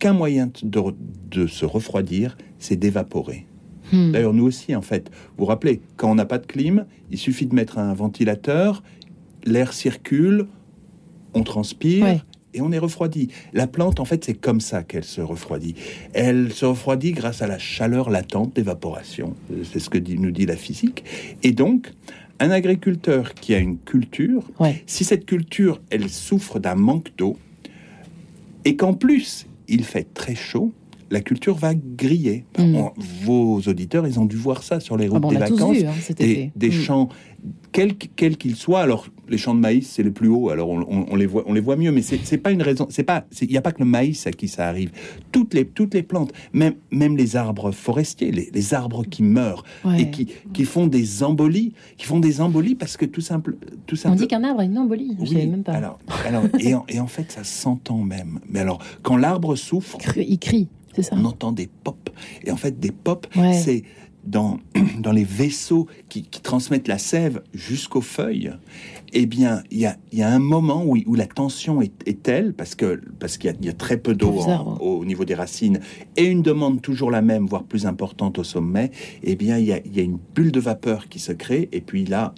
Speaker 3: qu'un moyen de, de se refroidir, c'est d'évaporer.
Speaker 1: Hmm.
Speaker 3: D'ailleurs, nous aussi, en fait. Vous vous rappelez, quand on n'a pas de clim, il suffit de mettre un ventilateur, l'air circule, on transpire,
Speaker 1: Ouais.
Speaker 3: et on est refroidi. La plante, en fait, c'est comme ça qu'elle se refroidit. Elle se refroidit grâce à la chaleur latente d'évaporation. C'est ce que dit- nous dit la physique. Et donc, un agriculteur qui a une culture,
Speaker 1: Ouais.
Speaker 3: si cette culture, elle souffre d'un manque d'eau, et qu'en plus, il fait très chaud, la culture va griller.
Speaker 1: Mm.
Speaker 3: On- vos auditeurs, ils ont dû voir ça sur les routes
Speaker 1: Ah bon, on
Speaker 3: des vacances
Speaker 1: vu hein,
Speaker 3: des,
Speaker 1: Mm.
Speaker 3: champs, quels qu'ils soient. Alors, les champs de maïs, c'est les plus hauts, alors on, on- on les voit, on les voit mieux, mais c'est pas une raison. C'est pas, il n'y a pas que le maïs à qui ça arrive. Toutes les, toutes les plantes, même, même les arbres forestiers, les, les arbres qui meurent
Speaker 1: Ouais.
Speaker 3: et qui, qui font des embolies, qui font des embolies parce que tout simple, tout
Speaker 1: On
Speaker 3: simple.
Speaker 1: dit qu'un arbre a une embolie. Je savais même pas.
Speaker 3: alors, alors et, en, et en fait, ça s'entend même. Mais alors, quand l'arbre souffre,
Speaker 1: Il crie, ça.
Speaker 3: on entend des pops. Et en fait, des
Speaker 1: Ouais.
Speaker 3: c'est dans, dans les vaisseaux qui, qui transmettent la sève jusqu'aux feuilles. Eh bien, il y a, y a un moment où, où la tension est, est telle, parce que parce qu'il y, a- il y a très peu d'eau au niveau des racines, et une demande toujours la même, voire plus importante au sommet, eh bien, il y a, il y a une bulle de vapeur qui se crée, et puis là,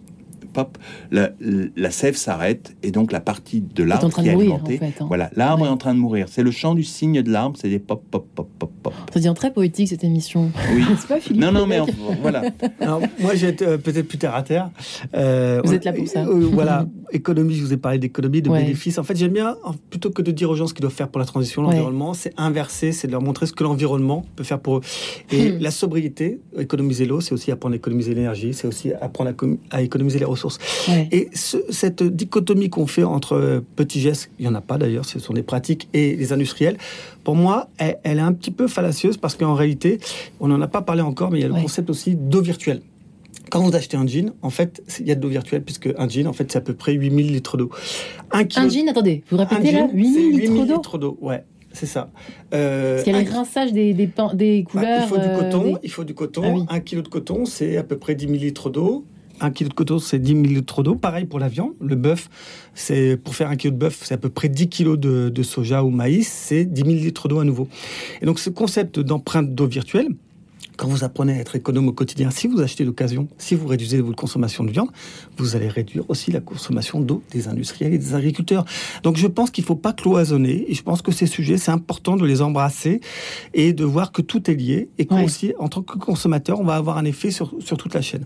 Speaker 3: pop, la, la sève s'arrête, et donc la partie de
Speaker 1: en
Speaker 3: l'arbre
Speaker 1: train
Speaker 3: qui
Speaker 1: de
Speaker 3: est
Speaker 1: mourir, en
Speaker 3: alimentée,
Speaker 1: fait. hein.
Speaker 3: voilà, l'arbre
Speaker 1: Ouais.
Speaker 3: est en train de mourir. C'est le chant du cygne de l'arbre, c'est des pop, pop, pop, pop, pop.
Speaker 1: Ça devient très poétique cette émission.
Speaker 3: Oui.
Speaker 1: C'est pas Philippe
Speaker 3: Non, non, mais en- voilà.
Speaker 4: Alors, moi, j'ai euh, peut-être plus terre à terre. Euh,
Speaker 1: Vous
Speaker 4: on-
Speaker 1: êtes là pour ça.
Speaker 4: euh, voilà, économie, je vous ai parlé d'économie, de
Speaker 1: Ouais.
Speaker 4: bénéfices. En fait, j'aime bien, en- plutôt que de dire aux gens ce qu'ils doivent faire pour la transition,
Speaker 1: Ouais.
Speaker 4: l'environnement, c'est inverser, c'est de leur montrer ce que l'environnement peut faire pour eux. Et
Speaker 1: Hmm.
Speaker 4: la sobriété, économiser l'eau, c'est aussi apprendre à économiser l'énergie, c'est aussi apprendre à économiser les ressources.
Speaker 1: Ouais.
Speaker 4: Et ce- cette dichotomie qu'on fait entre euh, petits gestes, il n'y en a pas d'ailleurs, ce sont des pratiques, et les industriels, pour moi, elle, elle est un petit peu fallacieuse parce qu'en réalité, on n'en a pas parlé encore, mais il y a le
Speaker 1: Ouais.
Speaker 4: concept aussi d'eau virtuelle. Quand vous achetez un jean, en fait, il y a de l'eau virtuelle, puisque un jean, en fait, c'est à peu près 8000 litres d'eau. Un kilo
Speaker 1: Un jean, attendez, vous répétez là
Speaker 4: jean,
Speaker 1: 8000
Speaker 4: c'est
Speaker 1: litres
Speaker 4: 8000
Speaker 1: d'eau
Speaker 4: litres d'eau, ouais, c'est ça. Euh,
Speaker 1: Parce qu'il y a les
Speaker 4: un-
Speaker 1: rinçages des,
Speaker 4: bah,
Speaker 1: couleurs.
Speaker 4: il faut du
Speaker 1: euh,
Speaker 4: coton,
Speaker 1: des-
Speaker 4: il faut du coton.
Speaker 1: Ah oui.
Speaker 4: Un kilo de coton, c'est à peu près 10 000 litres d'eau. Un kilo de coton, c'est 10 000 litres d'eau. Pareil pour la viande. Le bœuf, c'est pour faire un kilo de bœuf, c'est à peu près 10 kilos de, de soja ou maïs, c'est 10 000 litres d'eau à nouveau. Et donc ce concept d'empreinte d'eau virtuelle, quand vous apprenez à être économe au quotidien, si vous achetez d'occasion, si vous réduisez votre consommation de viande, vous allez réduire aussi la consommation d'eau des industriels et des agriculteurs. Donc je pense qu'il ne faut pas cloisonner et je pense que ces sujets, c'est important de les embrasser et de voir que tout est lié et
Speaker 1: Ouais.
Speaker 4: qu'aussi, en tant que consommateur, on va avoir un effet sur, sur toute la chaîne.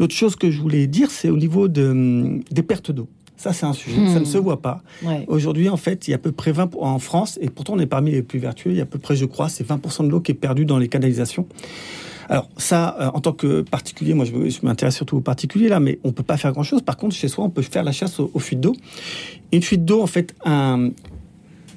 Speaker 4: L'autre chose que je voulais dire, c'est au niveau de, des pertes d'eau. Ça, c'est un sujet,
Speaker 1: Hmm.
Speaker 4: ça ne se voit pas.
Speaker 1: Ouais.
Speaker 4: Aujourd'hui, en fait, il y a à peu près 20 pour- en France, et pourtant on est parmi les plus vertueux, il y a à peu près, je crois, c'est 20% de l'eau qui est perdue dans les canalisations. Alors ça, euh, en tant que particulier, moi je, m'intéresse surtout aux particuliers là, mais on peut pas faire grand-chose. Par contre, chez soi, on peut faire la chasse aux, aux fuites d'eau. Une fuite d'eau, en fait, un-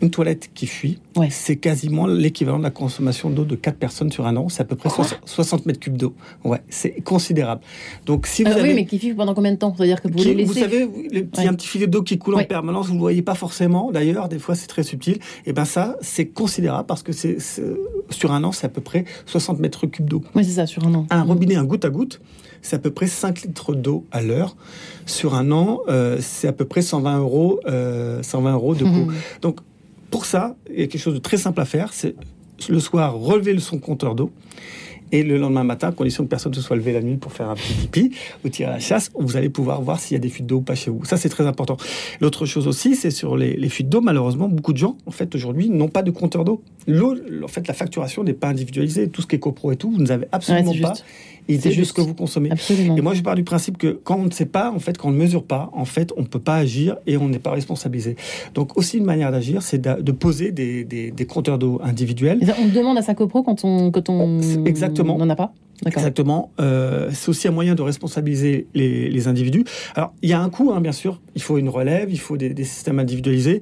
Speaker 4: une toilette qui fuit,
Speaker 1: Ouais.
Speaker 4: c'est quasiment l'équivalent de la consommation d'eau de 4 personnes sur un an. C'est à peu près
Speaker 1: Quoi
Speaker 4: 60 60 mètres cubes d'eau. Ouais, c'est considérable. Donc si vous
Speaker 1: Ah
Speaker 4: avez
Speaker 1: Oui, mais qui vivent pendant combien de temps? C'est-à-dire que vous
Speaker 4: qui-
Speaker 1: les laissez.
Speaker 4: vous savez, le petit,
Speaker 1: Ouais.
Speaker 4: un petit filet d'eau qui coule
Speaker 1: Ouais.
Speaker 4: en permanence, vous ne le voyez pas forcément. D'ailleurs, des fois, c'est très subtil. Et ben ça, c'est considérable parce que c'est sur un an, c'est à peu près 60 mètres cubes d'eau.
Speaker 1: Oui, c'est ça, sur un an.
Speaker 4: Un
Speaker 1: Mm.
Speaker 4: robinet, un goutte à goutte, c'est à peu près 5 litres d'eau à l'heure. Sur un an, euh, c'est à peu près 120 euros, euh, 120 euros de coût.
Speaker 1: Mhm.
Speaker 4: Donc, pour ça, il y a quelque chose de très simple à faire. C'est le soir, relever son compteur d'eau. Et le lendemain matin, à condition que personne ne se soit levé la nuit pour faire un petit pipi ou tirer à la chasse, vous allez pouvoir voir s'il y a des fuites d'eau ou pas chez vous. Ça, c'est très important. L'autre chose aussi, c'est sur les, les fuites d'eau. Malheureusement, beaucoup de gens, en fait, aujourd'hui, n'ont pas de compteur d'eau. L'eau, en fait, la facturation n'est pas individualisée. Tout ce qui est copro et tout, vous n'avez absolument
Speaker 1: Ouais,
Speaker 4: pas
Speaker 1: juste.
Speaker 4: Idée
Speaker 1: C'est
Speaker 4: de ce
Speaker 1: juste.
Speaker 4: que vous consommez.
Speaker 1: Absolument.
Speaker 4: Et moi, je pars du principe que quand on ne sait pas, en fait, quand on ne mesure pas, en fait, on ne peut pas agir et on n'est pas responsabilisé. Donc, aussi une manière d'agir, c'est de, poser des, des- des compteurs d'eau individuels.
Speaker 1: On demande à sa copro quand on quand on
Speaker 4: C'est- exactement.
Speaker 1: n'en a pas?
Speaker 4: Exactement. Euh, c'est aussi un moyen de responsabiliser les, les individus. Alors, il y a un coût, hein, bien sûr. Il faut une relève, il faut des, des systèmes individualisés.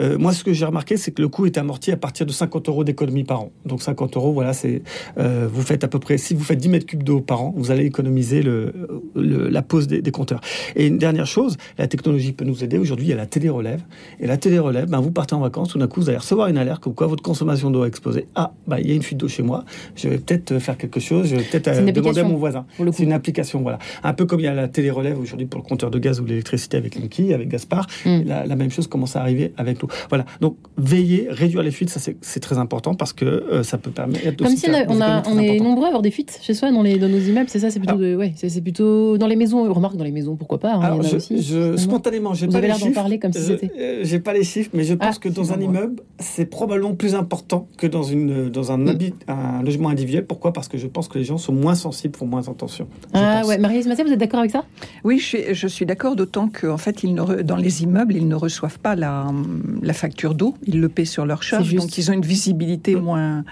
Speaker 4: Euh, moi, ce que j'ai remarqué, c'est que le coût est amorti à partir de 50 euros d'économie par an. Donc, 50 euros, voilà, c'est euh, vous faites à peu près, si vous faites 10 mètres cubes d'eau par an, vous allez économiser le, le- la pose des, des compteurs. Et une dernière chose, la technologie peut nous aider. Aujourd'hui, il y a la télé-relève. Et la télé-relève, ben, vous partez en vacances, tout d'un coup, vous allez recevoir une alerte comme quoi votre consommation d'eau a explosé. Ah, bah, il y a une fuite d'eau chez moi. Je vais peut-être faire quelque chose. Peut-être
Speaker 1: C'est une
Speaker 4: euh, demander à
Speaker 1: application,
Speaker 4: mon voisin. C'est une application, voilà. Un peu comme il y a la télé-relève aujourd'hui pour le compteur de gaz ou l'électricité avec Linky, avec Gaspard.
Speaker 1: Mm.
Speaker 4: La, la même chose commence à arriver avec l'eau. Voilà. Donc, veiller, réduire les fuites, ça c'est très important parce que euh, ça peut permettre.
Speaker 1: Comme si on, a- on, a- on est nombreux à avoir des fuites chez soi dans, les, dans nos immeubles, c'est ça C'est plutôt, de- ouais, c'est c'est plutôt dans les maisons. Remarque dans les maisons, pourquoi pas hein,
Speaker 4: Alors, je,
Speaker 1: aussi,
Speaker 4: je- spontanément, j'ai
Speaker 1: Vous
Speaker 4: pas
Speaker 1: avez
Speaker 4: les chiffres.
Speaker 1: parler comme si c'était.
Speaker 4: euh, J'ai pas les chiffres, mais je pense
Speaker 1: Ah,
Speaker 4: que dans un immeuble, c'est probablement plus important que dans une dans un,
Speaker 1: Mm.
Speaker 4: un logement individuel. Pourquoi? Parce que je pense que les gens sont moins sensibles, font moins attention.
Speaker 1: Ah ouais, Marie-Lise Massé, vous êtes d'accord avec ça?
Speaker 2: Oui, je suis, je suis d'accord, d'autant qu'en fait, ils ne re- dans les immeubles, ils ne reçoivent pas la, la facture d'eau, ils le paient sur leur charge, donc ils ont une visibilité moins,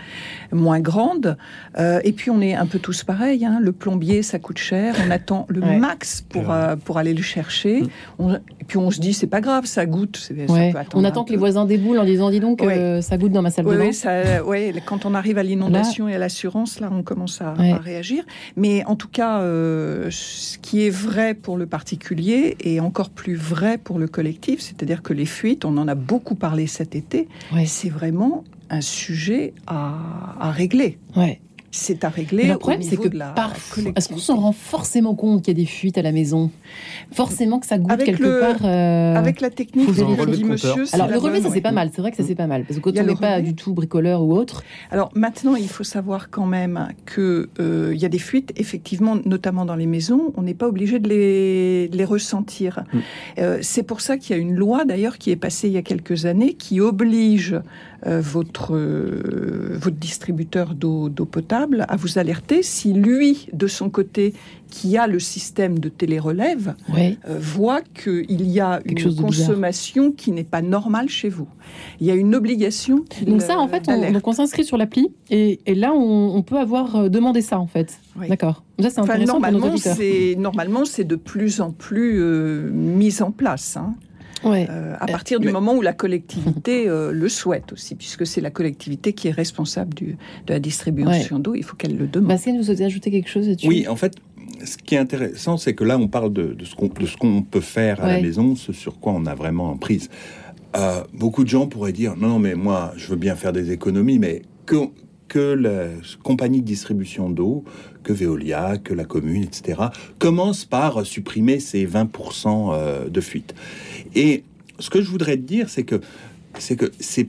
Speaker 2: moins grande. Euh, et puis, on est un peu tous pareils, hein. le plombier, ça coûte cher, on attend le
Speaker 1: Ouais.
Speaker 2: max pour, euh, pour aller le chercher.
Speaker 4: Mm.
Speaker 2: On- et puis, on se dit, c'est pas grave, ça goûte. c'est- ça
Speaker 1: Ouais.
Speaker 2: peut attendre
Speaker 1: On attend que les voisins déboulent en disant dis donc,
Speaker 2: Ouais.
Speaker 1: euh, ça goûte dans ma salle de bain.
Speaker 2: oui, ça, ouais, quand on arrive à l'inondation et à l'assurance, là, on commence à,
Speaker 1: Ouais.
Speaker 2: Réagir. Mais en tout cas, euh, ce qui est vrai pour le particulier est encore plus vrai pour le collectif. C'est-à-dire que les fuites, on en a beaucoup parlé cet été,
Speaker 1: Ouais.
Speaker 2: c'est vraiment un sujet à, à régler.
Speaker 1: Ouais.
Speaker 2: C'est à
Speaker 1: Mais
Speaker 2: régler
Speaker 1: le problème, c'est que
Speaker 2: de la
Speaker 1: parfois, est-ce qu'on s'en rend forcément compte qu'il y a des fuites à la maison? Forcément que ça goûte
Speaker 2: Avec
Speaker 1: quelque
Speaker 2: le-
Speaker 1: part. euh,
Speaker 2: Avec la technique que
Speaker 1: vérifier.
Speaker 2: dit monsieur,
Speaker 1: Alors
Speaker 2: la
Speaker 1: le relevé,
Speaker 2: bonne,
Speaker 1: ça c'est
Speaker 2: ouais.
Speaker 1: pas mal. C'est vrai que ça c'est pas mal parce que quand
Speaker 2: Il y a
Speaker 1: on n'est pas du tout bricoleur ou autre,
Speaker 2: Alors maintenant, il faut savoir quand même que euh, il y a des fuites, effectivement, notamment dans les maisons, on n'est pas obligé de les, de les ressentir.
Speaker 4: Mm.
Speaker 2: Euh, c'est pour ça qu'il y a une loi d'ailleurs qui est passée il y a quelques années qui oblige euh, votre euh, votre distributeur d'eau d'eau potable à vous alerter si lui, de son côté, qui a le système de télérelève,
Speaker 1: ouais.
Speaker 2: euh, voit qu'il y a
Speaker 1: Quelque
Speaker 2: une consommation qui n'est pas normale chez vous. Il y a une obligation.
Speaker 1: Donc ça, en
Speaker 2: euh,
Speaker 1: fait, on, donc on s'inscrit sur l'appli et, et là, on, on peut avoir euh, demandé ça, en fait.
Speaker 2: Oui.
Speaker 1: D'accord. Ça, c'est
Speaker 2: Enfin,
Speaker 1: intéressant pour nos
Speaker 2: normalement,
Speaker 1: auditeurs.
Speaker 2: normalement c'est de plus en plus euh, mis en place. hein.
Speaker 1: Ouais.
Speaker 2: Euh, à partir du
Speaker 3: mais-
Speaker 2: moment où la collectivité euh, le souhaite aussi, puisque c'est la collectivité qui est responsable du, de la distribution d'eau, il faut qu'elle le demande.
Speaker 1: Bastien, vous souhaitez ajouter quelque chose
Speaker 3: Oui, en fait, ce qui est intéressant, c'est que là, on parle de, de ce qu'on peut faire à
Speaker 1: Ouais.
Speaker 3: la maison, ce sur quoi on a vraiment prise. Euh, beaucoup de gens pourraient dire non, non, mais moi, je veux bien faire des économies, mais que, que la compagnie de distribution d'eau, que Veolia, que la commune, etc., commence par supprimer ces 20% euh, de fuite. Et ce que je voudrais te dire, c'est que c'est que c'est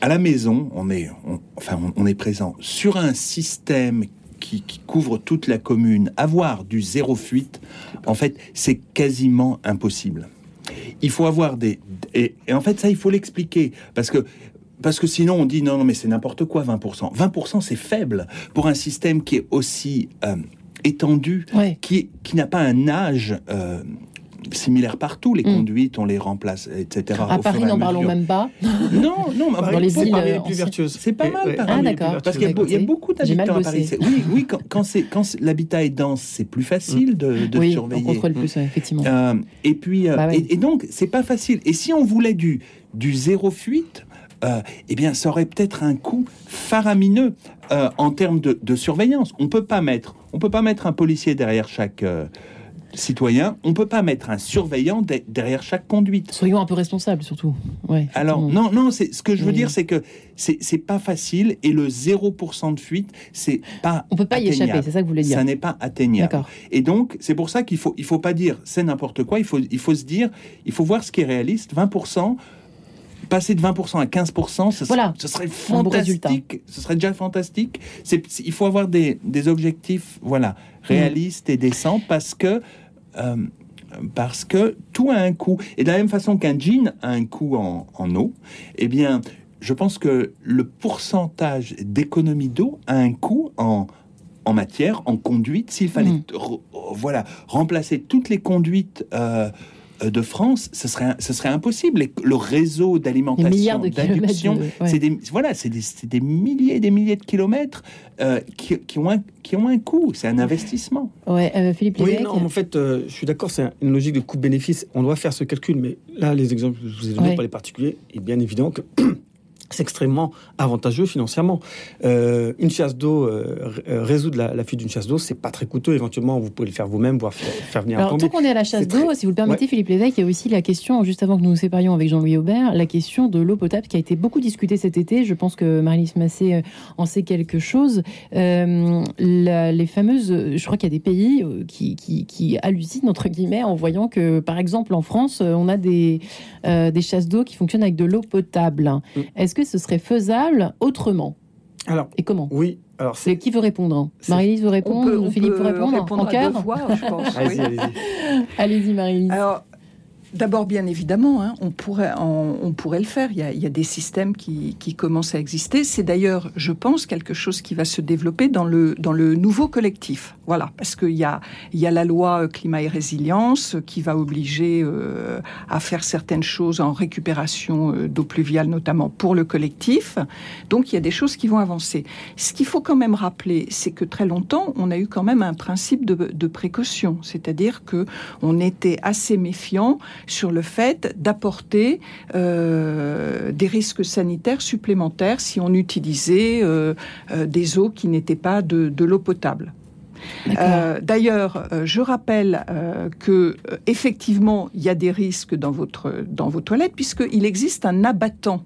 Speaker 3: à la maison, on est, enfin, on, est présent sur un système qui, qui couvre toute la commune. Avoir du zéro fuite, en fait, c'est quasiment impossible. Il faut avoir des et, et en fait ça, il faut l'expliquer parce que parce que sinon on dit non non mais c'est n'importe quoi 20%. 20% c'est faible pour un système qui est aussi euh, étendu,
Speaker 1: Ouais.
Speaker 3: qui qui n'a pas un âge. euh, similaire partout, les
Speaker 1: Mm.
Speaker 3: conduites, on les remplace, etc.
Speaker 1: À Paris, n'en parlons même pas.
Speaker 3: Non, non, mais
Speaker 1: Dans les îles,
Speaker 4: Paris
Speaker 1: euh,
Speaker 4: est plus
Speaker 1: anciennes.
Speaker 4: vertueuse.
Speaker 3: C'est pas
Speaker 4: Et-
Speaker 3: mal, Paris.
Speaker 1: Ah,
Speaker 4: Paris plus
Speaker 1: d'accord.
Speaker 3: Parce qu'il y, a y beaucoup d'habitants à Paris. Oui, oui, quand, quand quand l'habitat est dense, c'est plus facile de, de
Speaker 1: oui, on
Speaker 3: surveiller.
Speaker 1: contrôle plus, ouais, effectivement.
Speaker 3: Euh, et puis, euh,
Speaker 1: Bah ouais.
Speaker 3: et, et donc, c'est pas facile. Et si on voulait du du zéro fuite, euh, eh bien, ça aurait peut-être un coût faramineux euh, en termes de, de surveillance. On peut pas mettre, on peut pas mettre un policier derrière chaque euh, citoyen. On peut pas mettre un surveillant de- derrière chaque conduite.
Speaker 1: Soyons un peu responsables, surtout. Ouais,
Speaker 3: Alors non, non, c'est ce que je veux dire, c'est que c'est pas facile et le 0% de fuite, c'est pas
Speaker 1: On peut pas y échapper, c'est ça que vous voulez dire.
Speaker 3: Ça n'est pas atteignable. Et donc c'est pour ça qu'il faut il faut pas dire c'est n'importe quoi. Il faut il faut se dire il faut voir ce qui est réaliste. 20%. Passer de 20% à 15%, ce,
Speaker 1: Voilà.
Speaker 3: ce serait fantastique. Ce serait déjà fantastique. C'est, il faut avoir des, des objectifs, voilà, réalistes et décents parce que euh, parce que tout a un coût. Et de la même façon qu'un jean a un coût en, en eau, eh bien, je pense que le pourcentage d'économie d'eau a un coût en, en matière, en conduite. S'il fallait
Speaker 1: Mm.
Speaker 3: re- voilà, remplacer toutes les conduites euh, de France, ce serait, ce serait impossible. Et le réseau d'alimentation, d'adduction,
Speaker 1: de- ouais.
Speaker 3: c'est des, voilà, c'est des, c'est des milliers et des milliers de kilomètres euh, qui, qui ont un, qui ont un coût. C'est un investissement.
Speaker 1: Ouais, euh, Philippe
Speaker 4: Oui, non, en fait, euh, je suis d'accord, c'est une logique de coût-bénéfice. On doit faire ce calcul, mais là, les exemples que je vous ai donnés
Speaker 1: Ouais.
Speaker 4: pour les particuliers, est bien évident que c'est extrêmement avantageux financièrement. Euh, une chasse d'eau, euh, euh, résoudre la, la fuite d'une chasse d'eau, c'est pas très coûteux. Éventuellement, vous pouvez le faire vous-même, voire faire, faire venir un
Speaker 1: Alors, tant
Speaker 4: plombier.
Speaker 1: qu'on est à la chasse d'eau,
Speaker 4: très-
Speaker 1: si vous le permettez,
Speaker 4: Ouais.
Speaker 1: Philippe Lévesque, il y a aussi la question, juste avant que nous nous séparions avec Jean-Louis Aubert, la question de l'eau potable qui a été beaucoup discutée cet été. Je pense que Marie-Lise Massé euh, en sait quelque chose. Euh, la- les fameuses, je crois qu'il y a des pays euh, qui, qui, qui hallucinent, entre guillemets, en voyant que, par exemple, en France, on a des, des chasses d'eau qui fonctionnent avec de l'eau potable.
Speaker 4: Mm.
Speaker 1: Est-ce que ce serait faisable autrement
Speaker 4: Alors,
Speaker 1: Et comment
Speaker 4: oui, alors c'est.
Speaker 1: Qui veut répondre
Speaker 4: C'est-
Speaker 1: Marie-Lise veut
Speaker 2: On
Speaker 1: répondre
Speaker 2: peut, on
Speaker 1: Philippe
Speaker 2: peut
Speaker 1: veut répondre,
Speaker 2: répondre
Speaker 1: En cœur
Speaker 2: je pense.
Speaker 4: Allez-y. Allez-y,
Speaker 1: Marie-Lise.
Speaker 2: Alors, d'abord, bien évidemment, hein, on, pourrait, on, pourrait le faire. Il y a, il y a des systèmes qui, qui commencent à exister. C'est d'ailleurs, je pense, quelque chose qui va se développer dans le, dans le nouveau collectif. Voilà, parce qu'il y a, il y a la loi euh, climat et résilience euh, qui va obliger euh, à faire certaines choses en récupération euh, d'eau pluviale, notamment pour le collectif. Donc, il y a des choses qui vont avancer. Ce qu'il faut quand même rappeler, c'est que très longtemps, on a eu quand même un principe de, de précaution, c'est-à-dire que on était assez méfiant sur le fait d'apporter euh, des risques sanitaires supplémentaires si on utilisait euh, euh, des eaux qui n'étaient pas de, de l'eau potable. Euh, D'ailleurs, euh, je rappelle euh, que effectivement, il y a des risques dans votre dans vos toilettes puisqu'il existe un abattant.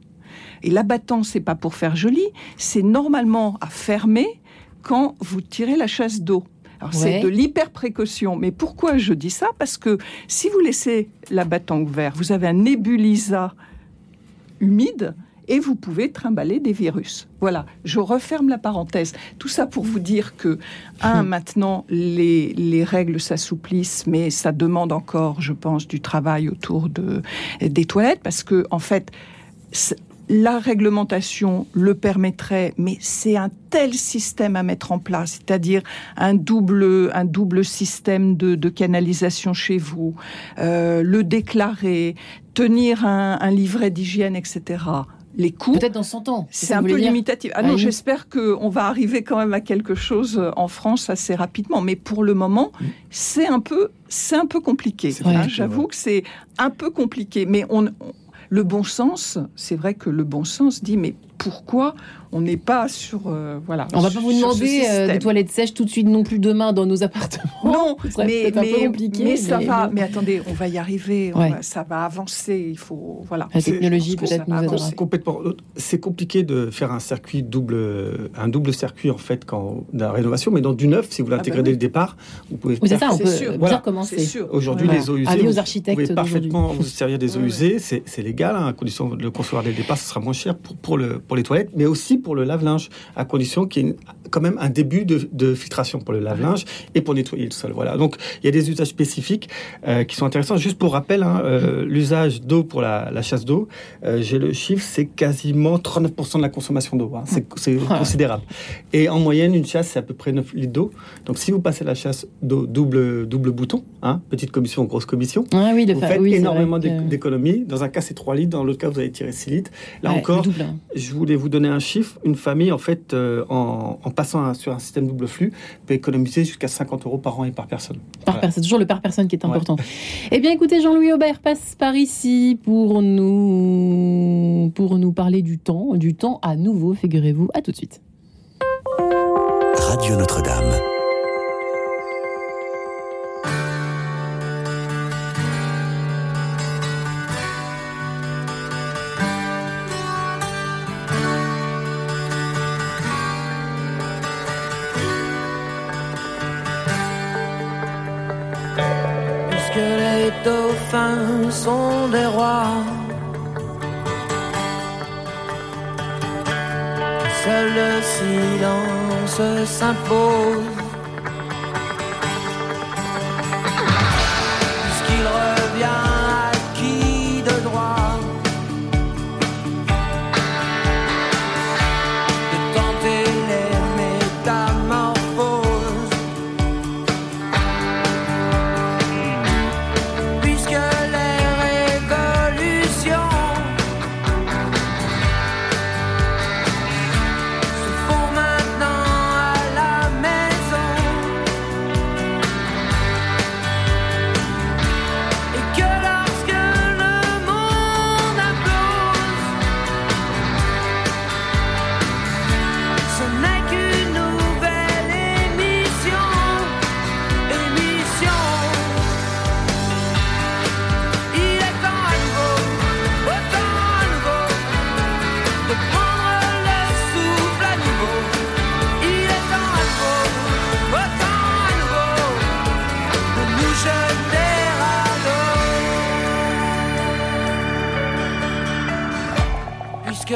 Speaker 2: Et l'abattant, c'est pas pour faire joli, c'est normalement à fermer quand vous tirez la chasse d'eau. Alors
Speaker 1: Ouais.
Speaker 2: c'est de l'hyper précaution. Mais pourquoi je dis ça? Parce que si vous laissez l'abattant ouvert, vous avez un nébulisat humide et vous pouvez trimballer des virus. Voilà, je referme la parenthèse. Tout ça pour vous dire que, un, maintenant, les, les règles s'assouplissent, mais ça demande encore, je pense, du travail autour de, des toilettes, parce que, en fait, la réglementation le permettrait, mais c'est un tel système à mettre en place, c'est-à-dire un double, un double système de, de canalisation chez vous, euh, le déclarer, tenir un, un livret d'hygiène, etc. Les coûts,
Speaker 1: Peut-être dans 100 ans.
Speaker 2: c'est un peu limitatif. Ah
Speaker 1: Ah
Speaker 2: non,
Speaker 1: oui.
Speaker 2: j'espère qu'on va arriver quand même à quelque chose en France assez rapidement. Mais pour le moment, c'est un peu, c'est un peu compliqué.
Speaker 4: C'est
Speaker 2: hein. J'avoue que c'est un peu compliqué. Mais on, on- le bon sens, c'est vrai que le bon sens dit, mais pourquoi on n'est pas sur, euh, voilà.
Speaker 1: On va pas vous demander euh, des toilettes sèches tout de suite non plus demain dans nos appartements.
Speaker 2: Non, mais,
Speaker 1: peut-être un peu
Speaker 2: mais,
Speaker 1: compliqué,
Speaker 2: mais ça
Speaker 1: mais
Speaker 2: va.
Speaker 1: bon.
Speaker 2: Mais attendez, on va y arriver. on
Speaker 1: Ouais.
Speaker 2: va- ça va avancer. Il faut, voilà.
Speaker 1: La technologie peut-être nous aidera.
Speaker 4: C'est complètement. C'est compliqué de faire un circuit double, un double circuit en fait quand dans la rénovation, mais dans du neuf, si vous l'intégrez
Speaker 2: bah oui.
Speaker 4: dès le départ, vous pouvez.
Speaker 1: Oui, c'est
Speaker 4: faire-
Speaker 1: ça, on
Speaker 2: C'est
Speaker 1: peut
Speaker 2: sûr.
Speaker 1: bien
Speaker 4: Voilà.
Speaker 1: comment
Speaker 2: C'est
Speaker 1: c'est.
Speaker 2: sûr.
Speaker 4: Aujourd'hui,
Speaker 1: Voilà.
Speaker 4: les eaux usées,
Speaker 1: aux
Speaker 4: vous pouvez parfaitement vous servir des eaux usées. C'est légal, hein, à condition de le concevoir dès le départ, ce sera moins cher pour, pour, le, pour les toilettes, mais aussi pour le lave-linge, à condition qu'il y ait quand même un début de, de filtration pour le lave-linge et pour nettoyer le sol. Voilà. Donc, il y a des usages spécifiques euh, qui sont intéressants. Juste pour rappel, hein, euh, l'usage d'eau pour la, la chasse d'eau, euh, j'ai le chiffre, c'est quasiment 39% de la consommation d'eau. hein. C'est considérable. Et en moyenne, une chasse, c'est à peu près 9 litres d'eau. Donc, si vous passez la chasse d'eau double, double bouton, hein, petite commission, grosse commission,
Speaker 1: Ah oui, le
Speaker 4: vous
Speaker 1: fa-
Speaker 4: faites
Speaker 1: oui,
Speaker 4: énormément d'économies. Dans un cas, c'est 3 litres. Dans l'autre cas, vous allez tirer 6 litres. Là
Speaker 1: Ouais,
Speaker 4: encore,
Speaker 1: le double,
Speaker 4: voulais vous donner un chiffre. Une famille, en fait, euh, en, en passant un- sur un système double flux, peut économiser jusqu'à 50 euros par an et par personne.
Speaker 1: Par
Speaker 4: Voilà.
Speaker 1: personne, toujours le par personne qui est
Speaker 4: Ouais.
Speaker 1: important. Eh bien, écoutez, Jean-Louis Aubert passe par ici pour nous, pour nous parler du temps, du temps à nouveau, figurez-vous. À tout de suite.
Speaker 5: Radio Notre-Dame.
Speaker 9: Dauphins sont des rois. Seul le silence s'impose.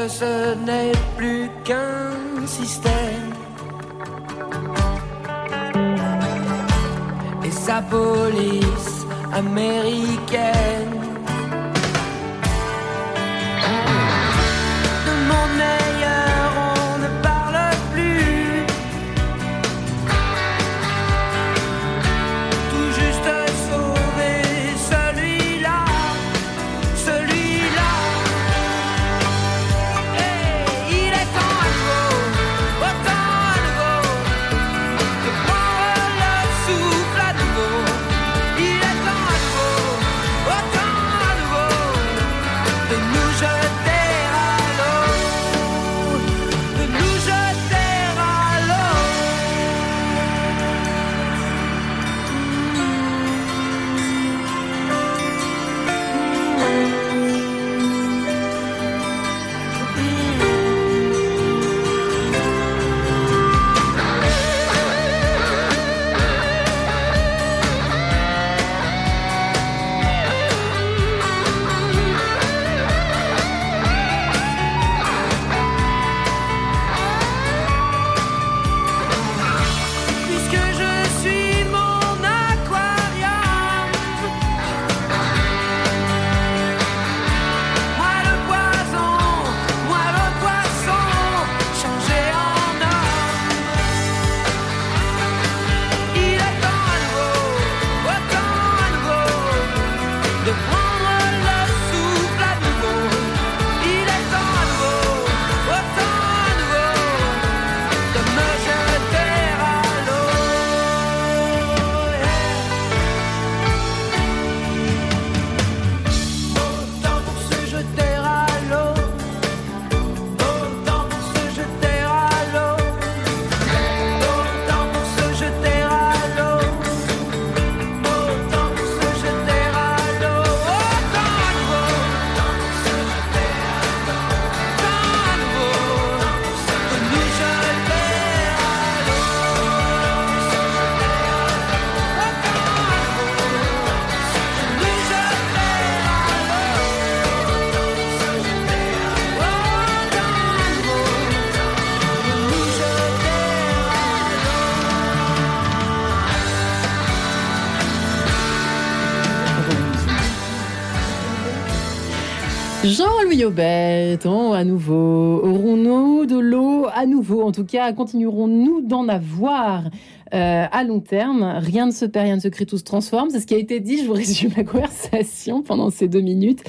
Speaker 9: Ce n'est plus qu'un système. Et sa police américaine.
Speaker 1: Aubert, à nouveau, aurons-nous de l'eau à nouveau? En tout cas, continuerons-nous d'en avoir? Euh, à long terme Rien ne se perd, rien ne se crée, tout se transforme. C'est ce qui a été dit. Je vous résume la conversation pendant ces deux minutes.